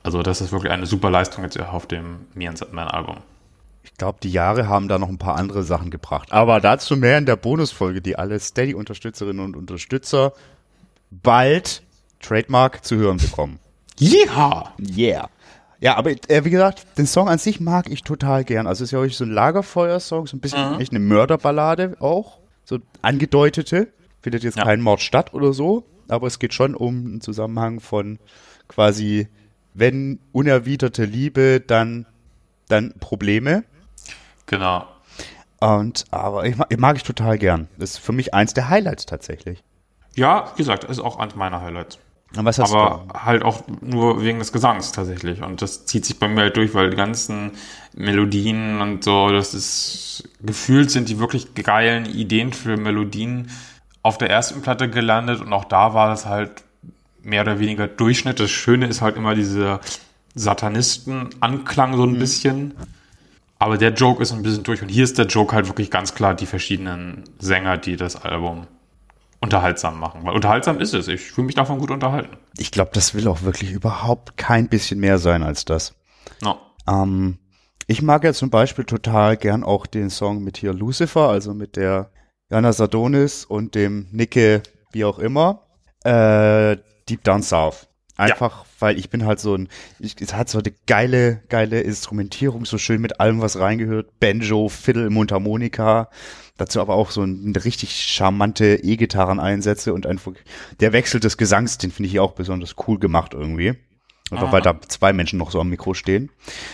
Also das ist wirklich eine super Leistung jetzt auf dem Me and Sandman Album. Ich glaube, die Jahre haben da noch ein paar andere Sachen gebracht. Aber dazu mehr in der Bonusfolge, die alle Steady-Unterstützerinnen und Unterstützer bald Trademark zu hören bekommen. Ja! Yeah! Ja, aber äh, wie gesagt, den Song an sich mag ich total gern. Also es ist ja auch so ein Lagerfeuer-Song, so ein bisschen mhm. echt eine Mörderballade auch, so angedeutete. Findet jetzt ja. kein Mord statt oder so, aber es geht schon um einen Zusammenhang von quasi, wenn unerwiderte Liebe, dann, dann Probleme. Genau. Und, aber ich mag, ich mag ich total gern. Das ist für mich eins der Highlights tatsächlich. Ja, wie gesagt, ist auch eins meiner Highlights. Aber du? halt auch nur wegen des Gesangs tatsächlich. Und das zieht sich bei mir halt durch, weil die ganzen Melodien und so, das ist gefühlt sind die wirklich geilen Ideen für Melodien auf der ersten Platte gelandet und auch da war das halt mehr oder weniger Durchschnitt. Das Schöne ist halt immer diese Satanisten-Anklang so ein mhm. bisschen. Aber der Joke ist ein bisschen durch und hier ist der Joke halt wirklich ganz klar die verschiedenen Sänger, die das Album unterhaltsam machen. Weil unterhaltsam ist es. Ich fühle mich davon gut unterhalten. Ich glaube, das will auch wirklich überhaupt kein bisschen mehr sein als das. No. Ähm, ich mag ja zum Beispiel total gern auch den Song mit hier Lucifer, also mit der Jana Sadonis und dem Nicke, wie auch immer, äh, Deep Down South. Einfach, ja. weil ich bin halt so ein, ich, es hat so eine geile, geile Instrumentierung, so schön mit allem, was reingehört. Banjo, Fiddle, Mundharmonika. Dazu aber auch so ein, eine richtig charmante E-Gitarren-Einsätze und einfach der Wechsel des Gesangs, den finde ich auch besonders cool gemacht irgendwie. Einfach weil da zwei Menschen noch so am Mikro stehen.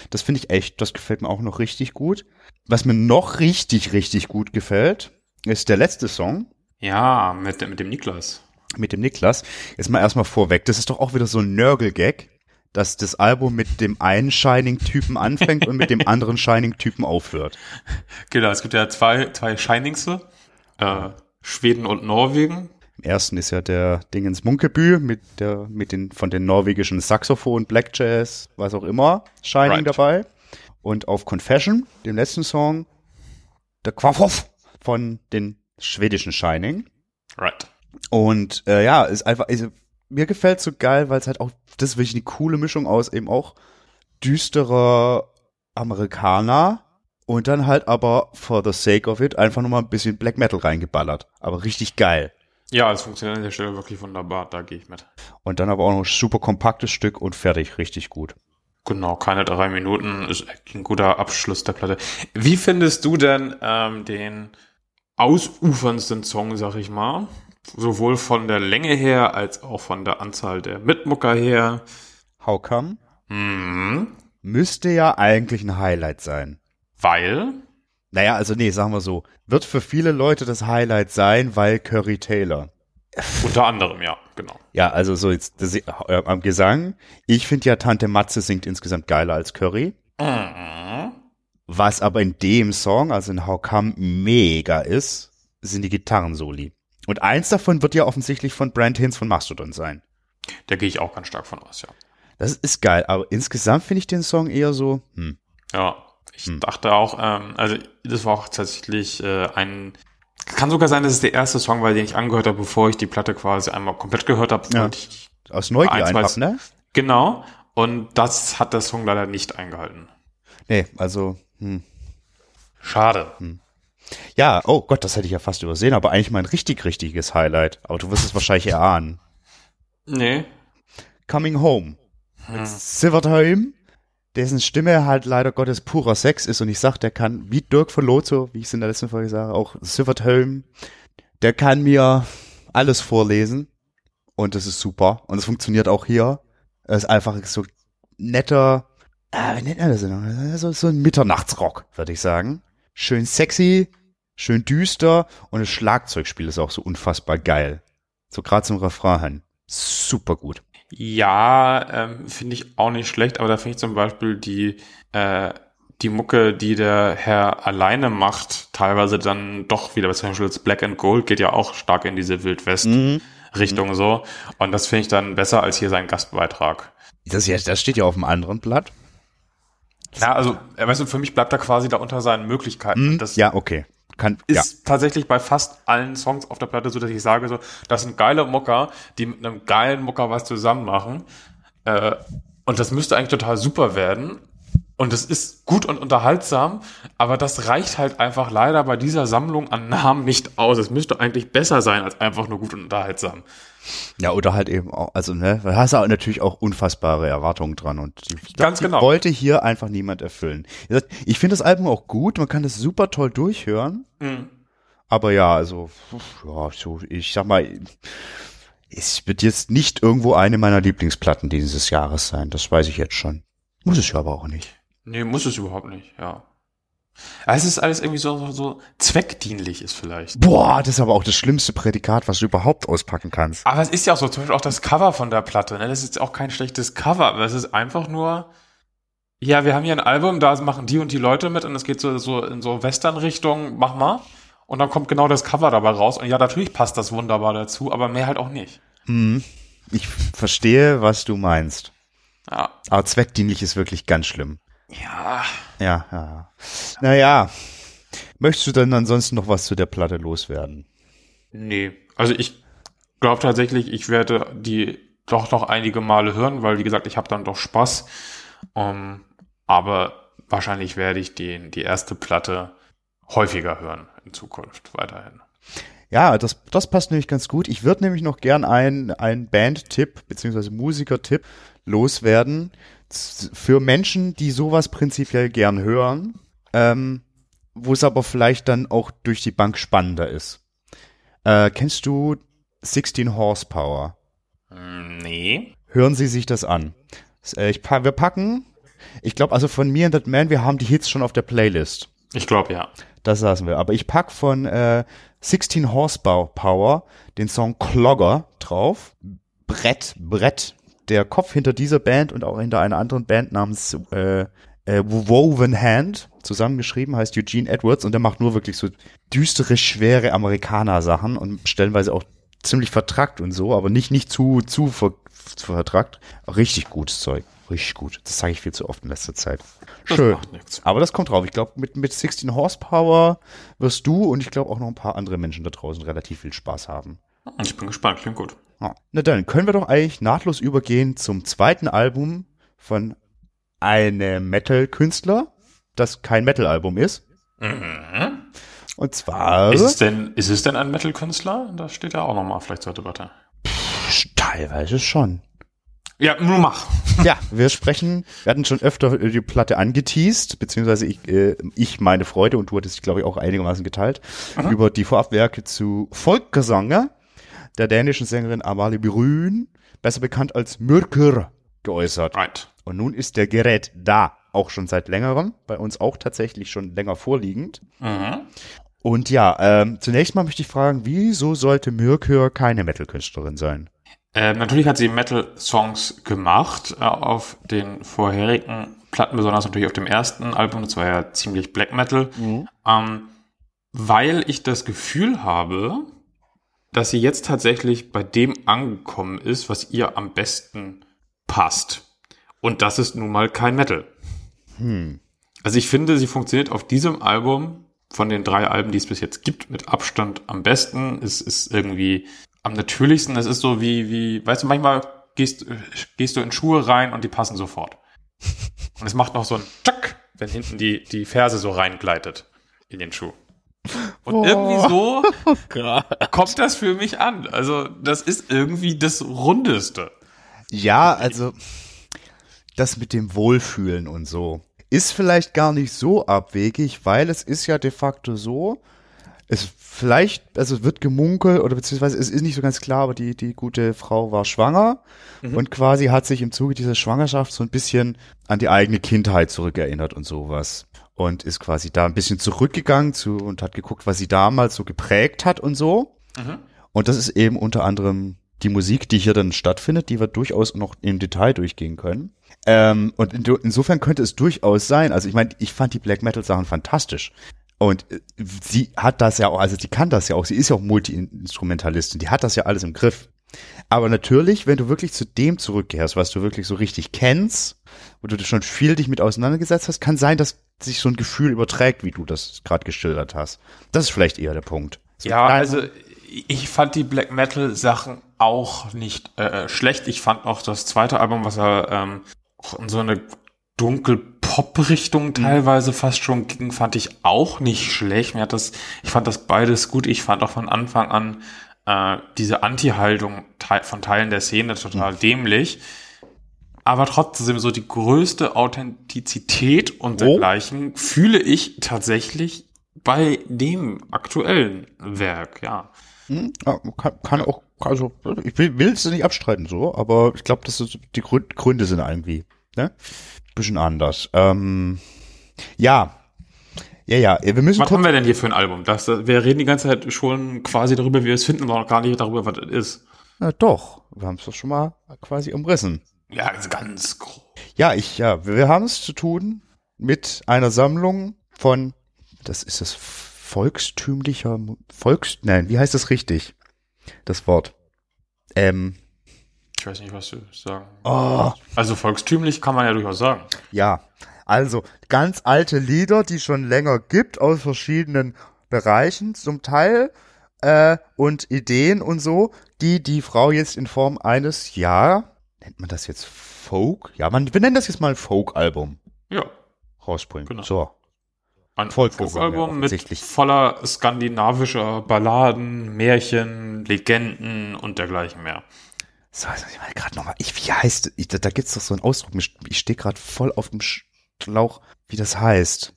Das finde ich echt, das gefällt mir auch noch richtig gut. Was mir noch richtig, richtig gut gefällt, ist der letzte Song. Ja, mit, mit dem Niklas mit dem Niklas. Jetzt mal erstmal vorweg. Das ist doch auch wieder so ein Nörgel-Gag, dass das Album mit dem einen Shining-Typen anfängt und mit dem anderen Shining-Typen aufhört. Genau, es gibt ja zwei, zwei Shinings, äh, Schweden und Norwegen. Im ersten ist ja der Dingens Munkebü mit der, mit den, von den norwegischen Saxophon, Black Jazz, was auch immer, Shining right. dabei. Und auf Confession, dem letzten Song, der Quaffhoff von den schwedischen Shining. Right. Und äh, ja, ist einfach, ist, mir gefällt so geil, weil es halt auch, das ist wirklich eine coole Mischung aus eben auch düsterer Amerikaner und dann halt aber for the sake of it einfach nochmal ein bisschen Black Metal reingeballert. Aber richtig geil. Ja, es funktioniert an der Stelle wirklich wunderbar, da gehe ich mit. Und dann aber auch noch ein super kompaktes Stück und fertig, richtig gut. Genau, keine drei Minuten, ist ein guter Abschluss der Platte. Wie findest du denn ähm, den ausuferndsten Song, sag ich mal? Sowohl von der Länge her als auch von der Anzahl der Mitmucker her. How come? Mhm. Müsste ja eigentlich ein Highlight sein. Weil, Naja, also nee, sagen wir so. Wird für viele Leute das Highlight sein, weil Curry Taylor. unter anderem, ja, genau. Ja, also so jetzt das, äh, am Gesang. Ich finde ja Tante Matze singt insgesamt geiler als Curry. Mhm. Was aber in dem Song, also in How Come, mega ist, sind die Gitarrensoli. Und eins davon wird ja offensichtlich von Brand Hins von Mastodon sein. Da gehe ich auch ganz stark von aus, ja. Das ist geil, aber insgesamt finde ich den Song eher so, hm. Ja, ich Hm. dachte auch, ähm, also das war auch tatsächlich äh, ein, kann sogar sein, dass es der erste Song war, den ich angehört habe, bevor ich die Platte quasi einmal komplett gehört habe. Ja. Ich, Aus Neugier Eins einfach, weiß- ne? genau. Und das hat der Song leider nicht eingehalten. Nee, also, hm. Schade. Ja, oh Gott, das hätte ich ja fast übersehen, aber eigentlich mein richtig, richtiges Highlight. Aber du wirst es wahrscheinlich erahnen. Nee. Coming Home. Hm. Sivert Holm, dessen Stimme halt leider Gottes purer Sex ist und ich sag, der kann, wie Dirk von Lozo, wie ich es in der letzten Folge sage, auch Sivert Holm, der kann mir alles vorlesen und das ist super und es funktioniert auch hier. Es ist einfach so netter, ah, wie nennt man das denn? So, so ein Mitternachtsrock, würde ich sagen. Schön sexy, schön düster und das Schlagzeugspiel ist auch so unfassbar geil. So gerade zum Refrain hin. Super gut. Ja, ähm, finde ich auch nicht schlecht, aber da finde ich zum Beispiel die, äh, die Mucke, die der Herr alleine macht, teilweise dann doch wieder, zum Beispiel das Black and Gold geht ja auch stark in diese Wildwest-Richtung so. Und das finde ich dann besser als hier sein Gastbeitrag. Das, ja, das steht ja auf dem anderen Blatt. Ja, also, äh, weißt du, für mich bleibt er quasi da unter seinen Möglichkeiten. Hm, Das ja, okay. Kann, ja. ist tatsächlich bei fast allen Songs auf der Platte so, dass ich sage so, das sind geile Mucker, die mit einem geilen Mucker was zusammen machen. Äh, und das müsste eigentlich total super werden. Und es ist gut und unterhaltsam, aber das reicht halt einfach leider bei dieser Sammlung an Namen nicht aus. Es müsste eigentlich besser sein als einfach nur gut und unterhaltsam. ja, oder halt eben auch, also, ne, da hast du natürlich auch unfassbare Erwartungen dran und die, Ganz die genau. wollte hier einfach niemand erfüllen. Ich finde das Album auch gut, man kann das super toll durchhören, Mhm. aber ja, also, ja, so, ich sag mal, es wird jetzt nicht irgendwo eine meiner Lieblingsplatten dieses Jahres sein, das weiß ich jetzt schon. Muss es ja aber auch nicht. Nee, muss es überhaupt nicht, ja. Es ist alles irgendwie so, so, so zweckdienlich ist vielleicht. Boah, das ist aber auch das schlimmste Prädikat, was du überhaupt auspacken kannst. Aber es ist ja auch so, zum Beispiel auch das Cover von der Platte, ne? Das ist auch kein schlechtes Cover, aber es ist einfach nur, ja, wir haben hier ein Album, da machen die und die Leute mit und es geht so, so in so Western-Richtung, mach mal. Und dann kommt genau das Cover dabei raus. Und ja, natürlich passt das wunderbar dazu, aber mehr halt auch nicht. Hm. Ich verstehe, was du meinst. Ja. Aber zweckdienlich ist wirklich ganz schlimm. Ja. Ja, ja. Naja. Möchtest du denn ansonsten noch was zu der Platte loswerden? Nee. Also ich glaube tatsächlich, ich werde die doch noch einige Male hören, weil wie gesagt, ich habe dann doch Spaß. Um, aber wahrscheinlich werde ich den, die erste Platte häufiger hören in Zukunft weiterhin. Ja, das, das passt nämlich ganz gut. Ich würde nämlich noch gern einen, einen Band-Tipp beziehungsweise Musiker-Tipp loswerden für Menschen, die sowas prinzipiell gern hören, ähm, wo es aber vielleicht dann auch durch die Bank spannender ist. Äh, kennst du 16 Horsepower? Hm, Nee. Hören Sie sich das an. Äh, ich wir packen, ich glaube also von mir and That Man, wir haben die Hits schon auf der Playlist. Ich glaube ja. Das saßen wir. Aber ich pack von äh, 16 Horsepower den Song Clogger drauf. Brett, Brett. Der Kopf hinter dieser Band und auch hinter einer anderen Band namens äh, äh, Woven Hand zusammengeschrieben, heißt Eugene Edwards und der macht nur wirklich so düstere, schwere Amerikaner-Sachen und stellenweise auch ziemlich vertrackt und so, aber nicht, nicht zu, zu, ver, zu vertrackt. Richtig gutes Zeug. Richtig gut. Das sage ich viel zu oft in letzter Zeit. Das Schön. nichts. Aber das kommt drauf. Ich glaube, mit, mit 16 Horsepower wirst du und ich glaube auch noch ein paar andere Menschen da draußen relativ viel Spaß haben. Ich bin gespannt, klingt gut. Ja. Na dann können wir doch eigentlich nahtlos übergehen zum zweiten Album von einem Metal-Künstler, das kein Metal-Album ist. Mhm. Und zwar Ist es denn, ist es denn ein Metal-Künstler? Das steht ja auch nochmal vielleicht zur Debatte. teilweise schon. Ja, nur mach. Ja, wir sprechen, wir hatten schon öfter die Platte angeteased, beziehungsweise ich, äh, ich meine Freude und du hattest, glaube ich, auch einigermaßen geteilt, über die Vorabwerke zu Volksgesange. Der dänischen Sängerin Amalie Brün, besser bekannt als Mürker, geäußert. Right. Und nun ist der Gerät da, auch schon seit längerem, bei uns auch tatsächlich schon länger vorliegend. Mhm. Und ja, ähm, zunächst mal möchte ich fragen, wieso sollte Mürker keine Metal-Künstlerin sein? Ähm, natürlich hat sie Metal-Songs gemacht äh, auf den vorherigen Platten, besonders natürlich auf dem ersten Album, das war ja ziemlich Black Metal, ähm, weil ich das Gefühl habe, dass sie jetzt tatsächlich bei dem angekommen ist, was ihr am besten passt. Und das ist nun mal kein Metal. Also ich finde, sie funktioniert auf diesem Album von den drei Alben, die es bis jetzt gibt, mit Abstand am besten. Es ist irgendwie am natürlichsten. Es ist so wie, wie, weißt du, manchmal gehst, gehst du in Schuhe rein und die passen sofort. Und es macht noch so ein Tschack, wenn hinten die, die Ferse so reingleitet in den Schuh. Und irgendwie so kommt das für mich an. Also, das ist irgendwie das Rundeste. Ja, also das mit dem Wohlfühlen und so ist vielleicht gar nicht so abwegig, weil es ist ja de facto so, es vielleicht, also es wird gemunkelt oder beziehungsweise es ist nicht so ganz klar, aber die, die gute Frau war schwanger und quasi hat sich im Zuge dieser Schwangerschaft so ein bisschen an die eigene Kindheit zurückerinnert und sowas. Und ist quasi da ein bisschen zurückgegangen zu und hat geguckt, was sie damals so geprägt hat und so. Und das ist eben unter anderem die Musik, die hier dann stattfindet, die wir durchaus noch im Detail durchgehen können. Ähm, und in, insofern könnte es durchaus sein, also ich meine, ich fand die Black Metal Sachen fantastisch. Und äh, sie hat das ja auch, also sie kann das ja auch, sie ist ja auch Multi-Instrumentalistin, die hat das ja alles im Griff. Aber natürlich, wenn du wirklich zu dem zurückkehrst, was du wirklich so richtig kennst, wo du schon viel dich mit auseinandergesetzt hast, kann sein, dass sich so ein Gefühl überträgt, wie du das gerade geschildert hast. Das ist vielleicht eher der Punkt. So Ja, also ich fand die Black Metal Sachen auch nicht äh, schlecht. Ich fand auch das zweite Album, was er ähm, auch in so eine dunkel Pop-Richtung teilweise fast schon ging, fand ich auch nicht schlecht. Mir hat das, ich fand das beides gut. Ich fand auch von Anfang an äh, diese Anti-Haltung von Teilen der Szene total dämlich. Aber trotzdem so die größte Authentizität und Oh. dergleichen fühle ich tatsächlich bei dem aktuellen Werk, ja. Hm, ja, kann, kann auch, also ich will, es nicht abstreiten so, aber ich glaube, dass das die Gründe, Gründe sind irgendwie, ne? Bisschen anders. Ähm, ja. Ja, ja, wir müssen Was haben wir denn hier für ein Album? Das, wir reden die ganze Zeit schon quasi darüber, wie wir es finden, aber noch gar nicht darüber, was es ist. na doch, wir haben es doch schon mal quasi umrissen. Ja, das ist ganz groß. Ja, ich, ja, wir haben es zu tun mit einer Sammlung von, das ist das volkstümlicher, Volks, nein, wie heißt das richtig? Das Wort. Ähm, Ich weiß nicht, was du sagen. oh, Also volkstümlich kann man ja durchaus sagen. Ja, also ganz alte Lieder, die schon länger gibt aus verschiedenen Bereichen zum Teil äh, und Ideen und so, die die Frau jetzt in Form eines, ja, nennt man das jetzt Folk? Ja, man, wir nennen das jetzt mal ein Folk-Album Ja. rausbringen. Genau. So, Ein Volksgesang, ja, Folkalbum mit voller skandinavischer Balladen, Märchen, Legenden und dergleichen mehr. so also ich mal gerade nochmal, wie heißt, ich, da, da gibt's doch so einen Ausdruck, ich, ich stehe gerade voll auf dem Schlauch, wie das heißt.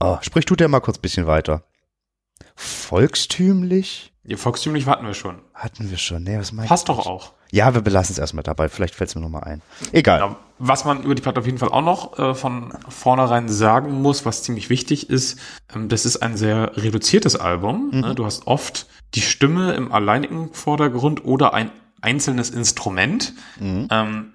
Oh, sprich du der mal kurz ein bisschen weiter. Volkstümlich? Ja, volkstümlich hatten wir schon. Hatten wir schon. Nee, was meinst Passt doch auch. Ja, wir belassen es erstmal dabei. Vielleicht fällt es mir nochmal ein. Egal. Ja, was man über die Platte auf jeden Fall auch noch äh, von vornherein sagen muss, was ziemlich wichtig ist, ähm, das ist ein sehr reduziertes Album. Ne? Du hast oft die Stimme im alleinigen Vordergrund oder ein einzelnes Instrument. Ähm,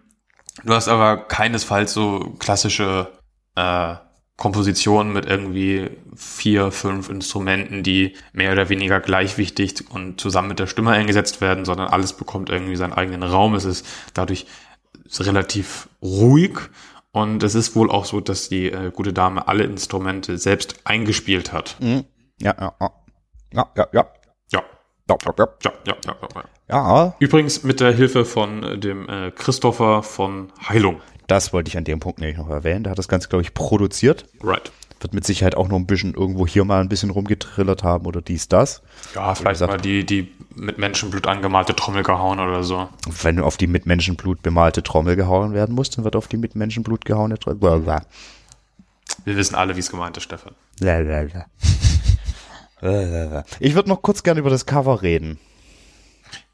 du hast aber keinesfalls so klassische äh, Kompositionen mit irgendwie vier, fünf Instrumenten, die mehr oder weniger gleichwichtig und zusammen mit der Stimme eingesetzt werden, sondern alles bekommt irgendwie seinen eigenen Raum. Es ist dadurch relativ ruhig und es ist wohl auch so, dass die äh, gute Dame alle Instrumente selbst eingespielt hat. Mhm. Ja, ja, ja. Ja, ja, ja. Ja, Ja, ja, ja. ja, ja, ja, ja. Übrigens mit der Hilfe von dem äh, Christopher von Heilung. Das wollte ich an dem Punkt nämlich noch erwähnen. Der hat das Ganze, glaube ich, produziert. Right. Wird mit Sicherheit auch noch ein bisschen irgendwo hier mal ein bisschen rumgetrillert haben oder dies, das. Ja, vielleicht gesagt- mal die, die mit Menschenblut angemalte Trommel gehauen oder so. Wenn auf die mit Menschenblut bemalte Trommel gehauen werden muss, dann wird auf die mit Menschenblut gehauene Trommel. Wir wissen alle, wie es gemeint ist, Stefan. Blablabla. Ich würde noch kurz gerne über das Cover reden.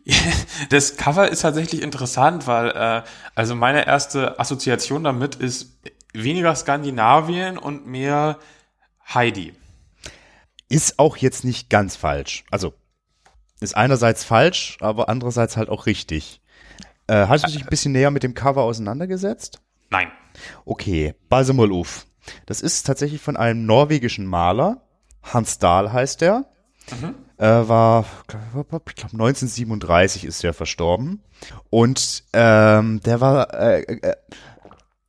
Das Cover ist tatsächlich interessant, weil äh, also meine erste Assoziation damit ist weniger Skandinavien und mehr Heidi. Ist auch jetzt nicht ganz falsch. Also ist einerseits falsch, aber andererseits halt auch richtig. Äh, hast du dich ein bisschen näher mit dem Cover auseinandergesetzt? Nein. Okay, auf. Das ist tatsächlich von einem norwegischen Maler. Hans Dahl heißt er. Mhm. Er war, ich glaube 1937 ist er verstorben. Und ähm, der war, äh, äh,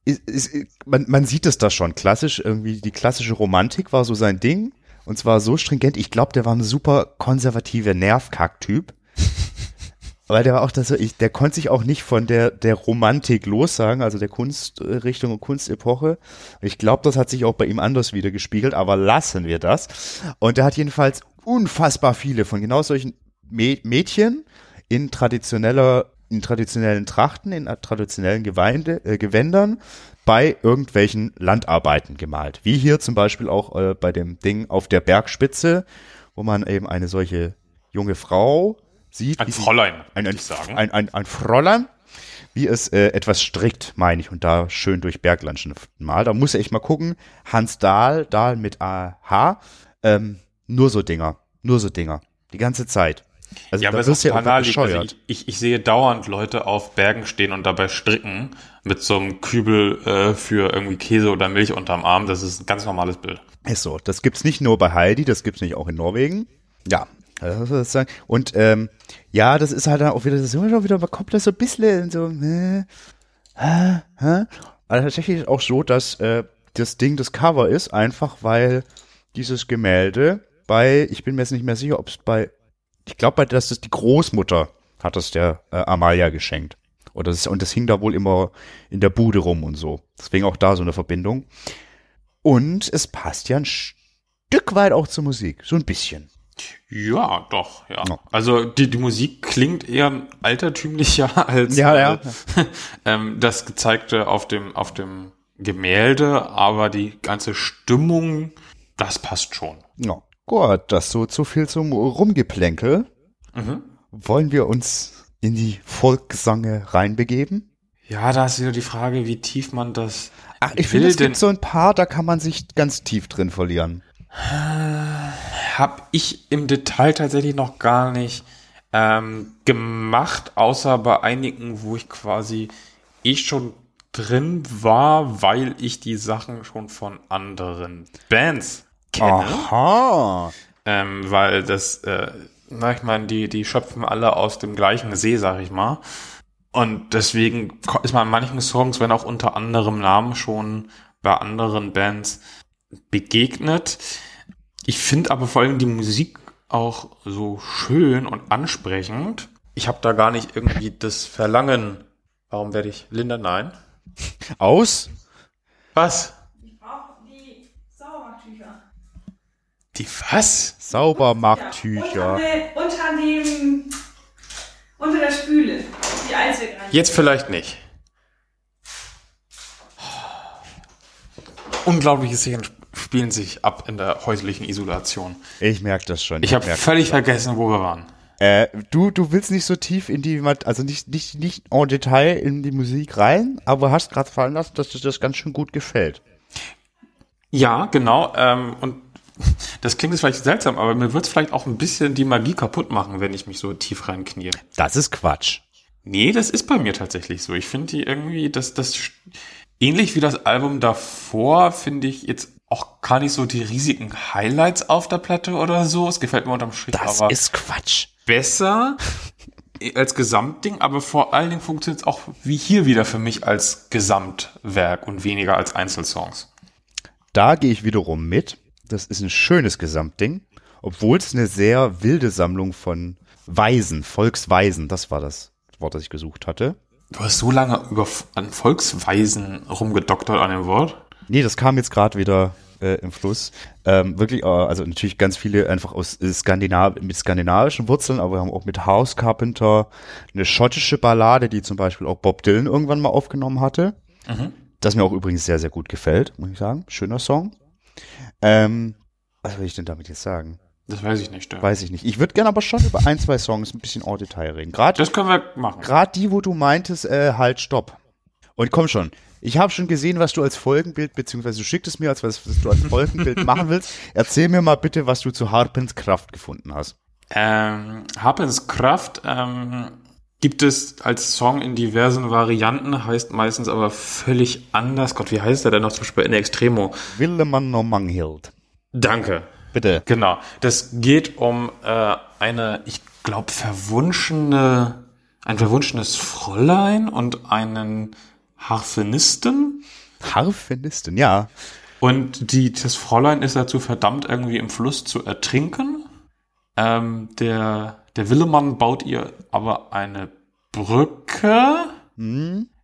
ist, ist, man, man sieht es da schon, klassisch, irgendwie die klassische Romantik war so sein Ding. Und zwar so stringent, ich glaube, der war ein super konservativer Nervkack-Typ. Weil der war auch das, ich, der konnte sich auch nicht von der, der Romantik lossagen, also der Kunstrichtung und Kunstepoche. Ich glaube, das hat sich auch bei ihm anders wieder gespiegelt, aber lassen wir das. Und der hat jedenfalls unfassbar viele von genau solchen Mädchen in traditioneller, in traditionellen Trachten, in traditionellen Geweinde, äh, Gewändern bei irgendwelchen Landarbeiten gemalt. Wie hier zum Beispiel auch äh, bei dem Ding auf der Bergspitze, wo man eben eine solche junge Frau sieht. Ein Fräulein, ein, ein, sagen. Ein, ein, ein Fräulein, wie es äh, etwas strikt, meine ich, und da schön durch Berglandschaften mal. Da muss ich mal gucken. Hans Dahl, Dahl mit AH, ähm, nur so Dinger, nur so Dinger, die ganze Zeit. Also ja, aber es ist ja naheliegend. Also ich, ich, ich sehe dauernd Leute auf Bergen stehen und dabei stricken mit so einem Kübel äh, für irgendwie Käse oder Milch unterm Arm. Das ist ein ganz normales Bild. Ist so. Das gibt's nicht nur bei Heidi, das gibt's nicht auch in Norwegen. Ja, und ähm, ja, das ist halt auch wieder, das ist immer wieder, man kommt das so ein bisschen so, äh, hä, hä? Aber tatsächlich ist auch so, dass äh, das Ding das Cover ist, einfach weil dieses Gemälde bei, ich bin mir jetzt nicht mehr sicher, ob es bei, ich glaube, das ist die Großmutter hat es der äh, Amalia geschenkt. Oder das, und das hing da wohl immer in der Bude rum und so. Deswegen auch da so eine Verbindung. Und es passt ja ein Stück weit auch zur Musik. So ein bisschen. Ja, doch, ja. ja. Also die, die Musik klingt eher altertümlicher als ja, ja. Äh, ähm, das gezeigte auf dem, auf dem Gemälde, aber die ganze Stimmung, das passt schon. Ja. Gut, das so zu viel zum Rumgeplänkel. Mhm. Wollen wir uns in die Volkssange reinbegeben? Ja, da ist wieder die Frage, wie tief man das. Ach, ich finde, es gibt so ein paar, da kann man sich ganz tief drin verlieren. Habe ich im Detail tatsächlich noch gar nicht ähm, gemacht, außer bei einigen, wo ich quasi eh schon drin war, weil ich die Sachen schon von anderen Bands kenne. Aha. Ähm, weil das, äh, na, ich meine, die, die schöpfen alle aus dem gleichen See, sag ich mal. Und deswegen ist man in manchen Songs, wenn auch unter anderem Namen schon bei anderen Bands begegnet. Ich finde aber vor allem die Musik auch so schön und ansprechend. Ich habe da gar nicht irgendwie das Verlangen. Warum werde ich Linda? Nein. Aus? Was? Die was? Saubermachttücher. Ja, unter, unter dem unter der Spüle. Die einzige. Jetzt vielleicht nicht. Unglaubliches Szenen spielen sich ab in der häuslichen Isolation. Ich merke das schon. Ich, ich habe völlig vergessen, wo wir waren. Äh, du, du willst nicht so tief in die, also nicht, nicht, nicht en Detail in die Musik rein, aber hast gerade fallen lassen, dass dir das ganz schön gut gefällt. Ja, genau. Ähm, und das klingt jetzt vielleicht seltsam, aber mir wird es vielleicht auch ein bisschen die Magie kaputt machen, wenn ich mich so tief reinknie. Das ist Quatsch. Nee, das ist bei mir tatsächlich so. Ich finde die irgendwie, das, das ähnlich wie das Album davor, finde ich jetzt auch gar nicht so die riesigen Highlights auf der Platte oder so. Es gefällt mir unterm Strich das aber ist Quatsch. besser als Gesamtding, aber vor allen Dingen funktioniert es auch wie hier wieder für mich als Gesamtwerk und weniger als Einzelsongs. Da gehe ich wiederum mit. Das ist ein schönes Gesamtding, obwohl es eine sehr wilde Sammlung von Weisen, Volksweisen, das war das Wort, das ich gesucht hatte. Du hast so lange über an Volksweisen rumgedoktert an dem Wort? Nee, das kam jetzt gerade wieder äh, im Fluss. Ähm, wirklich, äh, also natürlich ganz viele einfach aus äh, Skandinav mit skandinavischen Wurzeln, aber wir haben auch mit House Carpenter eine schottische Ballade, die zum Beispiel auch Bob Dylan irgendwann mal aufgenommen hatte. Mhm. Das mir auch übrigens sehr, sehr gut gefällt, muss ich sagen. Schöner Song. Ähm, was will ich denn damit jetzt sagen? Das weiß ich nicht. Ja. Weiß ich nicht. Ich würde gerne aber schon über ein, zwei Songs ein bisschen en Detail reden. Gerade Das können wir machen. Gerade die, wo du meintest, äh, halt, stopp. Und komm schon. Ich habe schon gesehen, was du als Folgenbild, beziehungsweise du schicktest mir, als was, was du als Folgenbild machen willst. Erzähl mir mal bitte, was du zu Harpens Kraft gefunden hast. Ähm, Harpens Kraft ähm, gibt es als Song in diversen Varianten, heißt meistens aber völlig anders. Gott, wie heißt der denn noch zum Beispiel in Extremo? Willemann no Manghild. Danke. Bitte. Genau. Das geht um äh, eine, ich glaube, verwunschene, ein verwunschenes Fräulein und einen Harfenisten. Harfenisten, ja. Und die, das Fräulein ist dazu verdammt, irgendwie im Fluss zu ertrinken. Ähm, der, der Willemann baut ihr aber eine Brücke.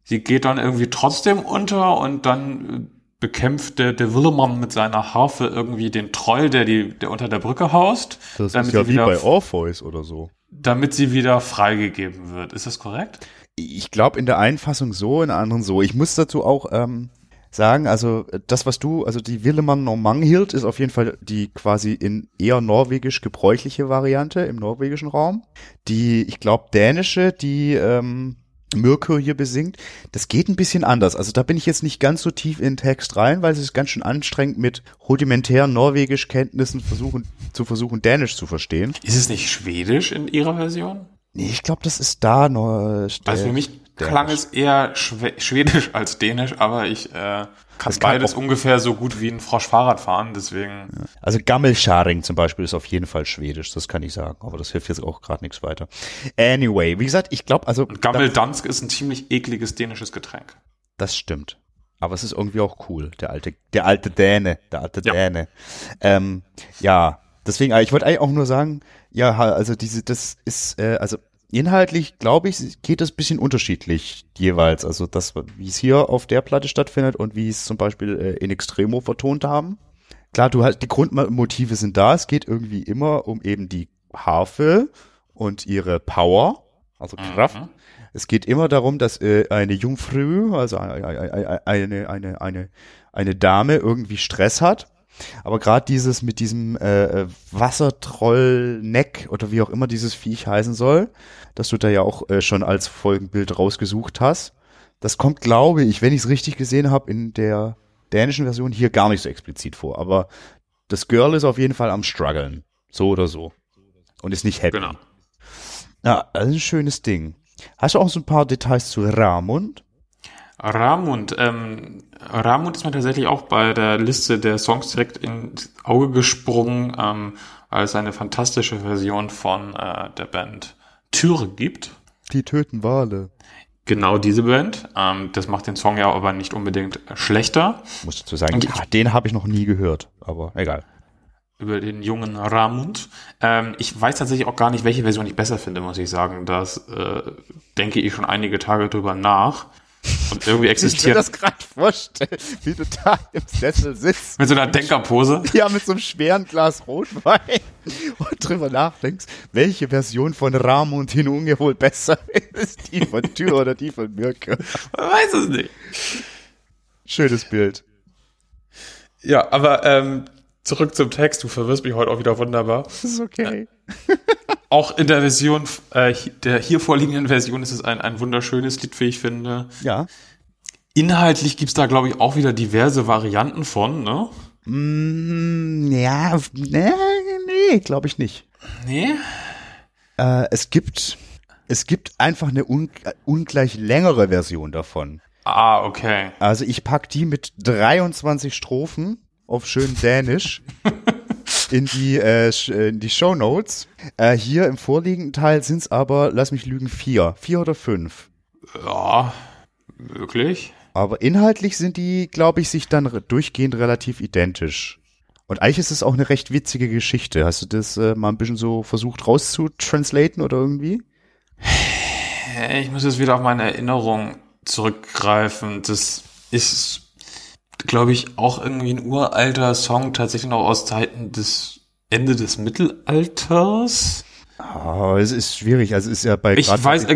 Sie geht dann irgendwie trotzdem unter und dann äh, bekämpft der, der Willemann mit seiner Harfe irgendwie den Troll, der, die, der unter der Brücke haust, Das damit, ist ja sie wie wieder, bei Orpheus oder so. damit sie wieder freigegeben wird. Ist das korrekt? Ich glaube in der einen Fassung so, in der anderen so. Ich muss dazu auch ähm, sagen, also äh, das, was du, also die Willemann no Manghild ist auf jeden Fall die quasi in eher norwegisch gebräuchliche Variante im norwegischen Raum. Die, ich glaube, dänische, die ähm, Mirko hier besingt, das geht ein bisschen anders. Also da bin ich jetzt nicht ganz so tief in den Text rein, weil es ist ganz schön anstrengend mit rudimentären norwegisch Kenntnissen versuchen, zu versuchen, Dänisch zu verstehen. Ist es nicht Schwedisch in ihrer Version? Nee, ich glaube, das ist da nur. Also für mich klang es eher Schwe Schwedisch als Dänisch, aber ich äh, kann Das beides ungefähr so gut wie ein Frosch Fahrrad fahren, deswegen. Also Gammelscharing zum Beispiel ist auf jeden Fall schwedisch, das kann ich sagen, aber das hilft jetzt auch gerade nichts weiter. Anyway, wie gesagt, ich glaube, also Gammeldansk ist ein ziemlich ekliges dänisches Getränk. das stimmt. Aber es ist irgendwie auch cool, der alte, der alte Däne, der alte Ja. Däne. Ähm, ja, deswegen, ich wollte eigentlich auch nur sagen, ja, also diese, das ist, äh, also inhaltlich, glaube ich, geht es bisschen unterschiedlich jeweils. Also das, wie es hier auf der Platte stattfindet und wie es zum Beispiel äh, in Extremo vertont haben. Klar, du hast, die Grundmotive sind da. Es geht irgendwie immer um eben die Harfe und ihre Power, also Kraft. Mhm. Es geht immer darum, dass äh, eine Jungfrau, also eine, eine, eine, eine, eine Dame irgendwie Stress hat. Aber gerade dieses mit diesem äh, äh, Wassertroll-Neck oder wie auch immer dieses Viech heißen soll, das du da ja auch äh, schon als Folgenbild rausgesucht hast, das kommt, glaube ich, wenn ich es richtig gesehen habe, in der dänischen Version hier gar nicht so explizit vor. Aber das Girl ist auf jeden Fall am struggeln. So oder so. Und ist nicht happy. Genau. Ja, das ist ein schönes Ding. Hast du auch so ein paar Details zu Ramund? Ramund, ähm, Ramund ist mir tatsächlich auch bei der Liste der Songs direkt ins Auge gesprungen, ähm, als eine fantastische Version von äh, der Band Türe gibt. Die töten Wale. Genau diese Band. Ähm, das macht den Song ja aber nicht unbedingt schlechter. Muss dazu sagen, Und ja, den habe ich noch nie gehört, aber egal. über den jungen Ramund. Ähm, ich weiß tatsächlich auch gar nicht, welche Version ich besser finde, muss ich sagen. Das äh, denke ich schon einige Tage drüber nach. Und irgendwie Ich mir existiert das gerade vorstellen, wie du da im Sessel sitzt. mit so einer Denkerpose. Ja, mit so einem schweren Glas Rotwein und drüber nachdenkst, welche Version von Ramund Hinunge wohl besser ist. Die von Tür oder die von Mirke. Man weiß es nicht. Schönes Bild. Ja, aber ähm, zurück zum Text. Du verwirrst mich heute auch wieder wunderbar. Das ist okay. Auch in der Version, äh, der hier vorliegenden Version ist es ein, ein wunderschönes Lied, wie ich finde. Ja. Inhaltlich gibt's da, glaube ich, auch wieder diverse Varianten von, ne? Mm, ja, nee, nee glaube ich nicht. Nee? Äh, es gibt, es gibt einfach eine un ungleich längere Version davon. Ah, okay. Also ich pack die mit 23 Strophen auf schön Dänisch in die, äh, äh, in die Show Notes. Äh, hier im vorliegenden Teil sind's aber, lass mich lügen, vier. Vier oder fünf. Ja, möglich. Aber inhaltlich sind die, glaube ich, sich dann durchgehend relativ identisch. Und eigentlich ist es auch eine recht witzige Geschichte. Hast du das äh, mal ein bisschen so versucht rauszutranslaten oder irgendwie? Ich muss jetzt wieder auf meine Erinnerung zurückgreifen. Das ist, glaube ich, auch irgendwie ein uralter Song, tatsächlich noch aus Zeiten des Ende des Mittelalters. Ah, es ist schwierig. Also es ist ja bei Ich weiß,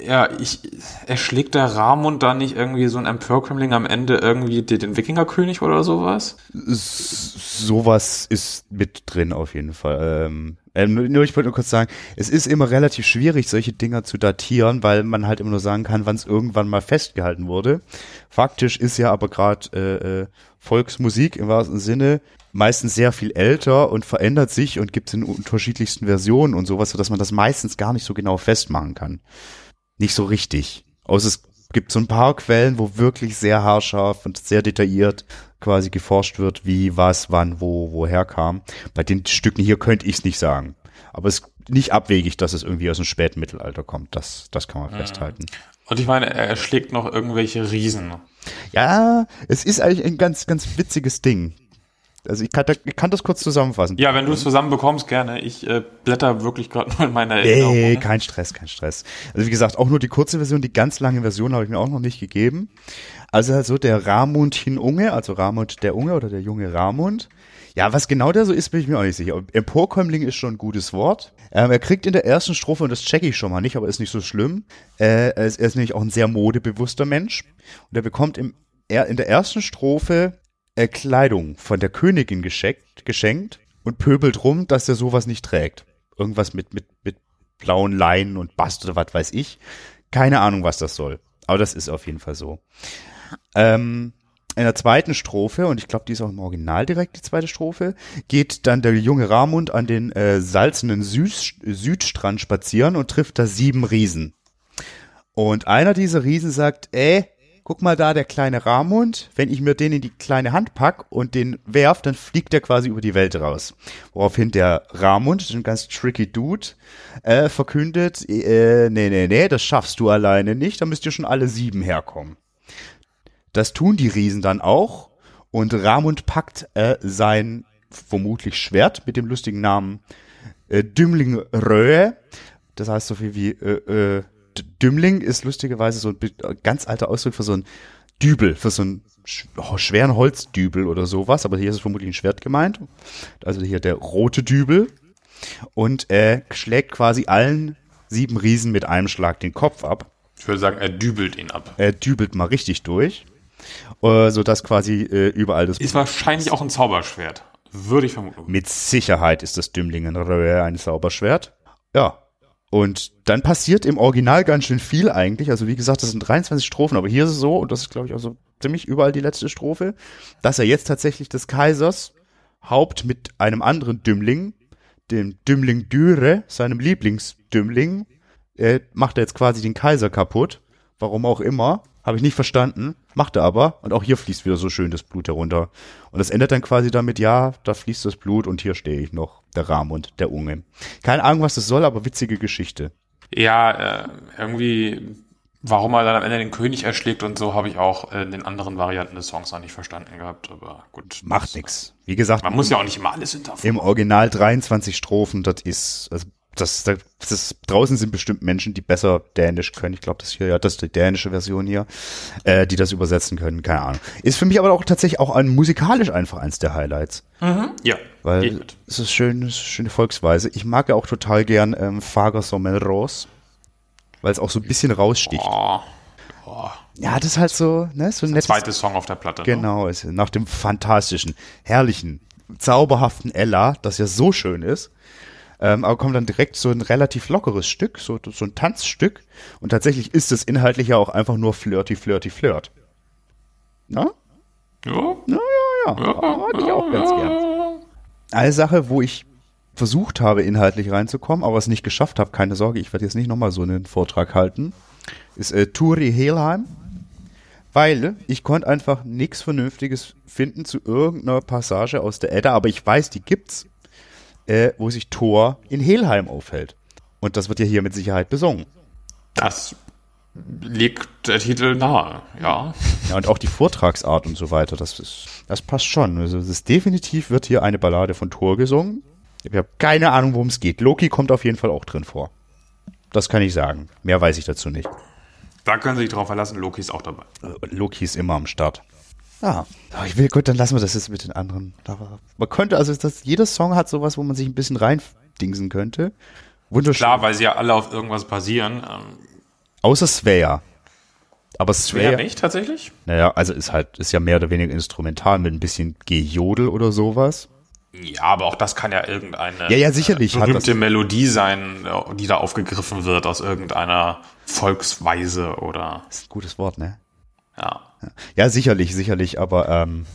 ja, ich, erschlägt der Ramund da nicht irgendwie so ein Emporkömmling am Ende irgendwie den, den Wikingerkönig oder sowas? S sowas ist mit drin auf jeden Fall. Ähm, ähm, nur ich wollte nur kurz sagen, es ist immer relativ schwierig, solche Dinger zu datieren, weil man halt immer nur sagen kann, wann es irgendwann mal festgehalten wurde. Faktisch ist ja aber gerade äh, äh, Volksmusik im wahrsten Sinne meistens sehr viel älter und verändert sich und gibt es in unterschiedlichsten Versionen und sowas, sodass man das meistens gar nicht so genau festmachen kann. Nicht so richtig. Außer es gibt so ein paar Quellen, wo wirklich sehr haarscharf und sehr detailliert quasi geforscht wird, wie, was, wann, wo, woher kam. Bei den Stücken hier könnte ich es nicht sagen. Aber es ist nicht abwegig, dass es irgendwie aus dem späten Mittelalter kommt. Das, das kann man mhm. festhalten. Und ich meine, er schlägt noch irgendwelche Riesen. Ja, es ist eigentlich ein ganz, ganz witziges Ding. Also ich kann, ich kann das kurz zusammenfassen. Ja, wenn du es zusammenbekommst, gerne. Ich äh, blätter wirklich gerade nur in meiner Erinnerung. Nee, kein Stress, kein Stress. Also wie gesagt, auch nur die kurze Version, die ganz lange Version habe ich mir auch noch nicht gegeben. Also also der Ramund Unge, also Ramund der Unge oder der junge Ramund. Ja, was genau der so ist, bin ich mir auch nicht sicher. Emporkömmling ist schon ein gutes Wort. Ähm, er kriegt in der ersten Strophe, und das checke ich schon mal nicht, aber ist nicht so schlimm, äh, er, ist, er ist nämlich auch ein sehr modebewusster Mensch. Und er bekommt im, er, in der ersten Strophe äh, Kleidung von der Königin geschenkt, geschenkt und pöbelt rum, dass er sowas nicht trägt. Irgendwas mit, mit, mit blauen Leinen und Bast oder was weiß ich. Keine Ahnung, was das soll. Aber das ist auf jeden Fall so. Ähm, in der zweiten Strophe, und ich glaube, die ist auch im Original direkt die zweite Strophe, geht dann der junge Ramund an den äh, salzenden Süd Südstrand spazieren und trifft da sieben Riesen. Und einer dieser Riesen sagt, ey, guck mal da, der kleine Ramund, wenn ich mir den in die kleine Hand pack und den werf, dann fliegt der quasi über die Welt raus. Woraufhin der Ramund, ein ganz tricky Dude, äh, verkündet, äh, nee, nee, nee, das schaffst du alleine nicht, da müsst ihr schon alle sieben herkommen. Das tun die Riesen dann auch und Ramund packt äh, sein vermutlich Schwert mit dem lustigen Namen äh, Dümling Röhe, das heißt so viel wie äh, äh, Dümmling ist lustigerweise so ein ganz alter Ausdruck für so ein Dübel, für so einen schweren Holzdübel oder sowas, aber hier ist es vermutlich ein Schwert gemeint. Also hier der rote Dübel. Und er schlägt quasi allen sieben Riesen mit einem Schlag den Kopf ab. Ich würde sagen, er dübelt ihn ab. Er dübelt mal richtig durch, äh, sodass quasi äh, überall das... Ist wahrscheinlich auch ein Zauberschwert, würde ich vermuten. Mit Sicherheit ist das Dümmlingen ein Zauberschwert. Ja, und dann passiert im Original ganz schön viel eigentlich. Also wie gesagt, das sind 23 Strophen, aber hier ist es so, und das ist glaube ich auch so ziemlich überall die letzte Strophe, dass er jetzt tatsächlich des Kaisers Haupt mit einem anderen Dümmling, dem Dümmling Düre, seinem Lieblingsdümmling, äh, macht er jetzt quasi den Kaiser kaputt. Warum auch immer. Habe ich nicht verstanden, macht er aber. Und auch hier fließt wieder so schön das Blut herunter. Und das endet dann quasi damit, ja, da fließt das Blut und hier stehe ich noch, der Ramund, der Unge. Keine Ahnung, was das soll, aber witzige Geschichte. Ja, äh, irgendwie, warum er dann am Ende den König erschlägt und so, habe ich auch in den anderen Varianten des Songs noch nicht verstanden gehabt. Aber gut. Macht nix. Wie gesagt. Man muss ja auch nicht immer alles hinterfragen. Im Original 23 Strophen, das ist, also das, das, das draußen sind bestimmt Menschen, die besser Dänisch können. Ich glaube, das hier, ja, das ist die dänische Version hier, äh, die das übersetzen können. Keine Ahnung. Ist für mich aber auch tatsächlich auch ein, musikalisch einfach eins der Highlights. Mhm. Ja. Weil es ist schön, es ist schöne Volksweise. Ich mag ja auch total gern ähm, Fager Sommel Rose, weil es auch so ein bisschen raussticht. Oh. Oh. Ja, das ist halt so, ne, so ein nettes, zweite Song auf der Platte. Ne? Genau, ist nach dem fantastischen, herrlichen, zauberhaften Ella, das ja so schön ist ähm, aber kommt dann direkt so ein relativ lockeres Stück, so, so ein Tanzstück. Und tatsächlich ist es inhaltlich ja auch einfach nur flirty, flirty, flirt. Na? Ja. Na, ja, ja. ja mag ich auch ganz gern. Eine Sache, wo ich versucht habe, inhaltlich reinzukommen, aber es nicht geschafft habe, keine Sorge, ich werde jetzt nicht nochmal so einen Vortrag halten, ist äh, Turi Helheim. Weil ich konnte einfach nichts Vernünftiges finden zu irgendeiner Passage aus der Edda, aber ich weiß, die gibt's äh, wo sich Thor in Helheim aufhält. Und das wird ja hier mit Sicherheit besungen. Das liegt der Titel nahe, ja. Ja, und auch die Vortragsart und so weiter, das ist, das passt schon. Also, es ist definitiv wird hier eine Ballade von Thor gesungen. Ich habe keine Ahnung, worum es geht. Loki kommt auf jeden Fall auch drin vor. Das kann ich sagen. Mehr weiß ich dazu nicht. Da können Sie sich drauf verlassen, Loki ist auch dabei. Äh, Loki ist immer am Start. Ja, ich will, gut, dann lassen wir das jetzt mit den anderen. Man könnte, also das, jeder Song hat sowas, wo man sich ein bisschen reindingsen könnte. Wunderschön. Klar, weil sie ja alle auf irgendwas basieren. Ähm, Außer Svea. Aber Svea, Wer nicht tatsächlich? naja, also ist halt, ist ja mehr oder weniger instrumental mit ein bisschen Gejodel oder sowas. Ja, aber auch das kann ja irgendeine Ja, ja, sicherlich äh, hat berühmte das- Melodie sein, äh, die da aufgegriffen wird aus irgendeiner Volksweise oder ist ein gutes Wort, ne? Ja. Ja, sicherlich, sicherlich, aber ähm,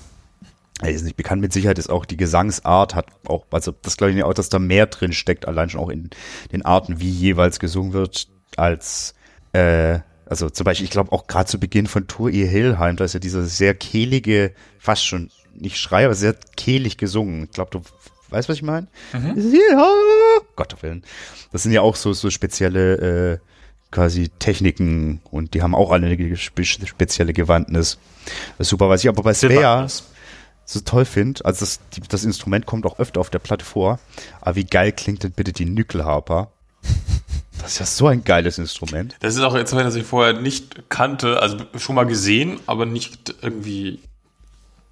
ist nicht bekannt. Mit Sicherheit ist auch die Gesangsart hat auch, also das glaube ich auch, dass da mehr drin steckt, allein schon auch in den Arten, wie jeweils gesungen wird, als äh, also zum Beispiel, ich glaube auch gerade zu Beginn von Tour E Hillheim, da ist ja dieser sehr kehlige, fast schon nicht Schrei, aber sehr kehlig gesungen. Ich glaube, du weißt, was ich meine? Ja, Gott Willen. Das sind ja auch so, so spezielle äh, quasi Techniken und die haben auch alle eine spe spezielle Gewandtnis. Das ist super, was ich aber bei Svea so toll finde, also das, die, das Instrument kommt auch öfter auf der Platte vor, aber wie geil klingt denn bitte die Nyckelharper? Das ist ja so ein geiles Instrument. Das ist auch jetzt, das ich vorher nicht kannte, also schon mal gesehen, aber nicht irgendwie.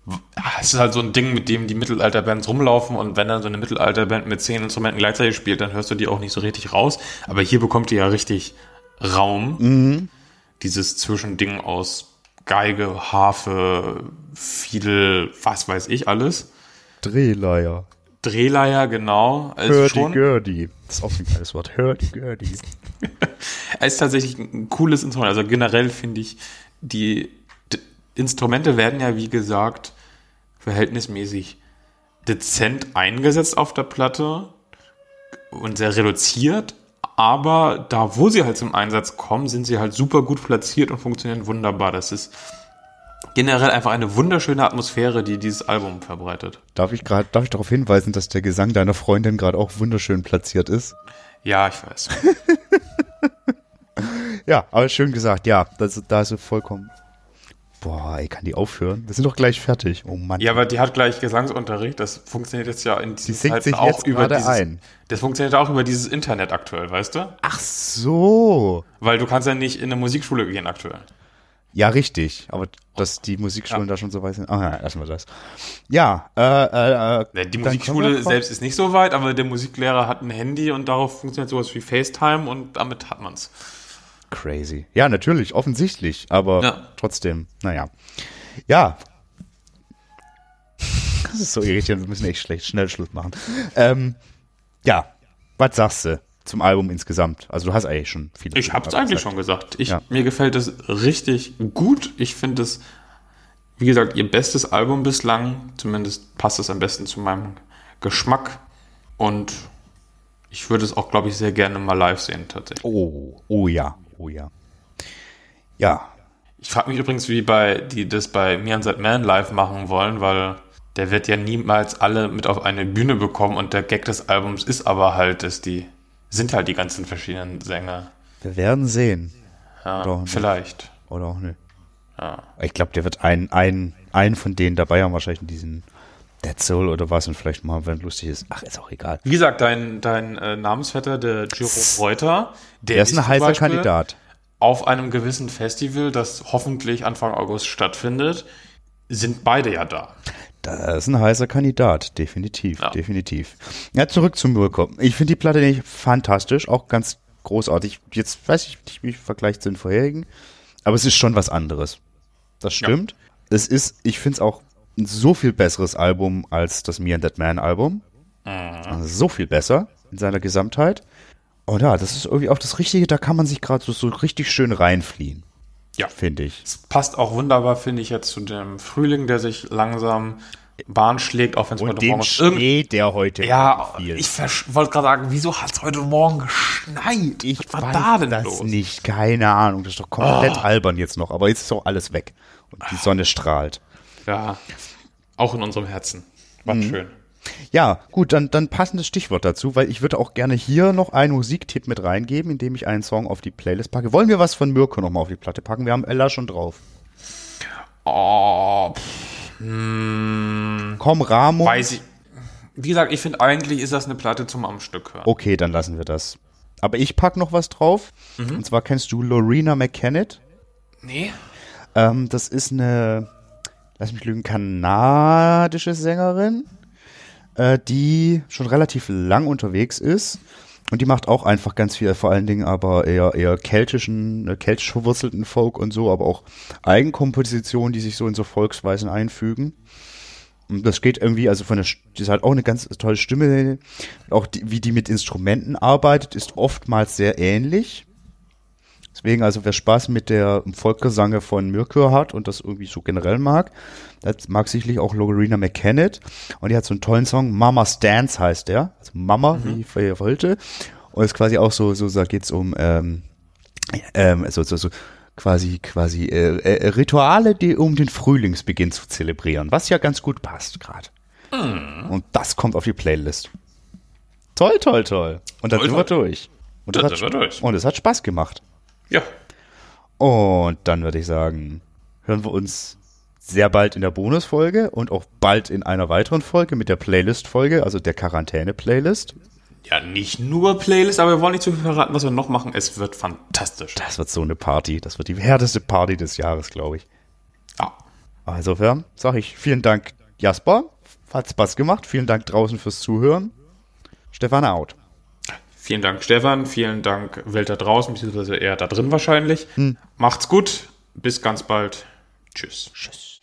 Ja, Es ist halt so ein Ding, mit dem die Mittelalterbands rumlaufen und wenn dann so eine Mittelalterband mit zehn Instrumenten gleichzeitig spielt, dann hörst du die auch nicht so richtig raus. Aber hier bekommt ihr ja richtig Raum. Dieses Zwischending aus Geige, Harfe, Fiedel, was weiß ich alles. Drehleier. Drehleier, genau. Also Hurdy-gurdy. Das ist auch ein geiles Wort. Hurdy-gurdy. Es ist tatsächlich ein cooles Instrument. Also generell finde ich, die Instrumente werden ja, wie gesagt, verhältnismäßig dezent eingesetzt auf der Platte und sehr reduziert. Aber da, wo sie halt zum Einsatz kommen, sind sie halt super gut platziert und funktionieren wunderbar. Das ist generell einfach eine wunderschöne Atmosphäre, die dieses Album verbreitet. Darf ich gerade, darf ich darauf hinweisen, dass der Gesang deiner Freundin gerade auch wunderschön platziert ist? Ja, ich weiß. Ja, aber schön gesagt. Ja, das, da ist vollkommen. Boah, ey, kann die aufhören? Wir sind doch gleich fertig. Oh Mann. Ja, aber die hat gleich Gesangsunterricht. Das funktioniert jetzt ja in diesen singt Zeiten sich auch jetzt über dieses, ein. Das funktioniert auch über dieses Internet aktuell, weißt du? Ach so. Weil du kannst ja nicht in eine Musikschule gehen aktuell. Ja, richtig. Aber dass die Musikschulen da schon so weit sind. Ah, ja, lassen wir das. Ja, äh, äh, äh, Die Musikschule selbst ist nicht so weit, aber der Musiklehrer hat ein Handy und darauf funktioniert sowas wie FaceTime und damit hat man's. Crazy. Ja, natürlich, offensichtlich, aber Ja. trotzdem, naja. Ja. Das ist so irritierend, wir müssen echt schlecht schnell Schluss machen. Ähm, ja, was sagst du zum Album insgesamt? Also du hast eigentlich schon viel. Ich hab's eigentlich schon gesagt. Ich, Ja. Mir gefällt es richtig gut. Ich finde es, wie gesagt, ihr bestes Album bislang. Zumindest passt es am besten zu meinem Geschmack. Und ich würde es auch, glaube ich, sehr gerne mal live sehen, tatsächlich. Oh, oh ja, oh ja. Ja, Ich frage mich übrigens, wie bei die das bei Me and That Man live machen wollen, weil der wird ja niemals alle mit auf eine Bühne bekommen und der Gag des Albums ist aber halt, dass die sind halt die ganzen verschiedenen Sänger. wir werden sehen. Ja, Oder vielleicht. Oder auch nicht. Ja. Ich glaube, der wird einen, einen, einen von denen dabei haben, wahrscheinlich in diesen Dead Soul oder was und vielleicht mal, wenn lustig ist. Ach, ist auch egal. Wie gesagt, dein, dein äh, Namensvetter, der Jerome Reuter, der, Der ist ein heißer Beispiel Kandidat. Auf einem gewissen Festival, das hoffentlich Anfang August stattfindet, sind beide ja da. Das ist ein heißer Kandidat, definitiv, Ja. definitiv. Ja, zurück zum Mirko. Ich finde die Platte nicht fantastisch, auch ganz großartig. Jetzt weiß ich nicht, wie ich vergleicht zu den vorherigen, aber es ist schon was anderes. Das stimmt. Es ist, ich finde es auch so viel besseres Album als das Me and That Man Album. Also so viel besser in seiner Gesamtheit. Und ja, das ist irgendwie auch das Richtige, da kann man sich gerade so, so richtig schön reinfliehen, Ja. finde ich. Es passt auch wunderbar, finde ich, jetzt zu dem Frühling, der sich langsam Bahn schlägt, auch wenn es heute dem Morgen irgend- Schnee, der heute Ja, fiel. ich wollte gerade sagen, wieso hat es heute Morgen geschneit? Ich Was war weiß da denn das los? Ah. nicht, keine Ahnung. Das ist doch komplett albern jetzt noch. Aber jetzt ist auch alles weg. Und die Sonne strahlt. Ja, auch in unserem Herzen. War Mhm. schön. Ja, gut, dann, dann passendes Stichwort dazu, weil ich würde auch gerne hier noch einen Musiktipp mit reingeben, indem ich einen Song auf die Playlist packe. Wollen wir was von Mirko nochmal auf die Platte packen? Wir haben Ella schon drauf. Oh, pff, hm, Komm, Ramo. weiß ich. Wie gesagt, ich finde eigentlich ist das eine Platte zum am Stück hören. Okay, dann lassen wir das. Aber ich pack noch was drauf. Mhm. Und zwar kennst du Lorena McKennitt. Nee? Ähm, das ist eine, lass mich lügen, kanadische Sängerin, äh, die schon relativ lang unterwegs ist Und die macht auch einfach ganz viel, vor allen Dingen aber eher, eher keltischen, äh, keltisch verwurzelten Folk und so, aber auch Eigenkompositionen, die sich so in so Volksweisen einfügen. Und das geht irgendwie, also von der, die ist halt auch eine ganz tolle Stimme. Auch die, wie die mit Instrumenten arbeitet, ist oftmals sehr ähnlich. Deswegen, also wer Spaß mit der Volksgesange von Mirkür hat und das irgendwie so generell mag, das mag sicherlich auch Lorena McKennitt. Und die hat so einen tollen Song, Mama's Dance heißt der. Also Mama, mhm. wie ich vorher wollte. Und ist quasi auch so, so, da geht's um, ähm, ähm, so, so, so, quasi, quasi äh, äh, Rituale, die um den Frühlingsbeginn zu zelebrieren, was ja ganz gut passt gerade. Mm. Und das kommt auf die Playlist. Toll, toll, toll. Und dann toll, sind wir durch. Und das, das, hat, durch. und es hat Spaß gemacht. Ja. Und dann würde ich sagen, hören wir uns sehr bald in der Bonusfolge und auch bald in einer weiteren Folge mit der Playlist-Folge, also der Quarantäne-Playlist. Ja, nicht nur Playlist, aber wir wollen nicht zu viel verraten, was wir noch machen. Es wird fantastisch. Das wird so eine Party. Das wird die härteste Party des Jahres, glaube ich. Ja. Insofern sage ich vielen Dank, Jasper. Hat Spaß gemacht. Vielen Dank draußen fürs Zuhören. Stefan out. Vielen Dank, Stefan. Vielen Dank, Welt da draußen, beziehungsweise eher da drin wahrscheinlich. Hm. Macht's gut. Bis ganz bald. Tschüss. Tschüss.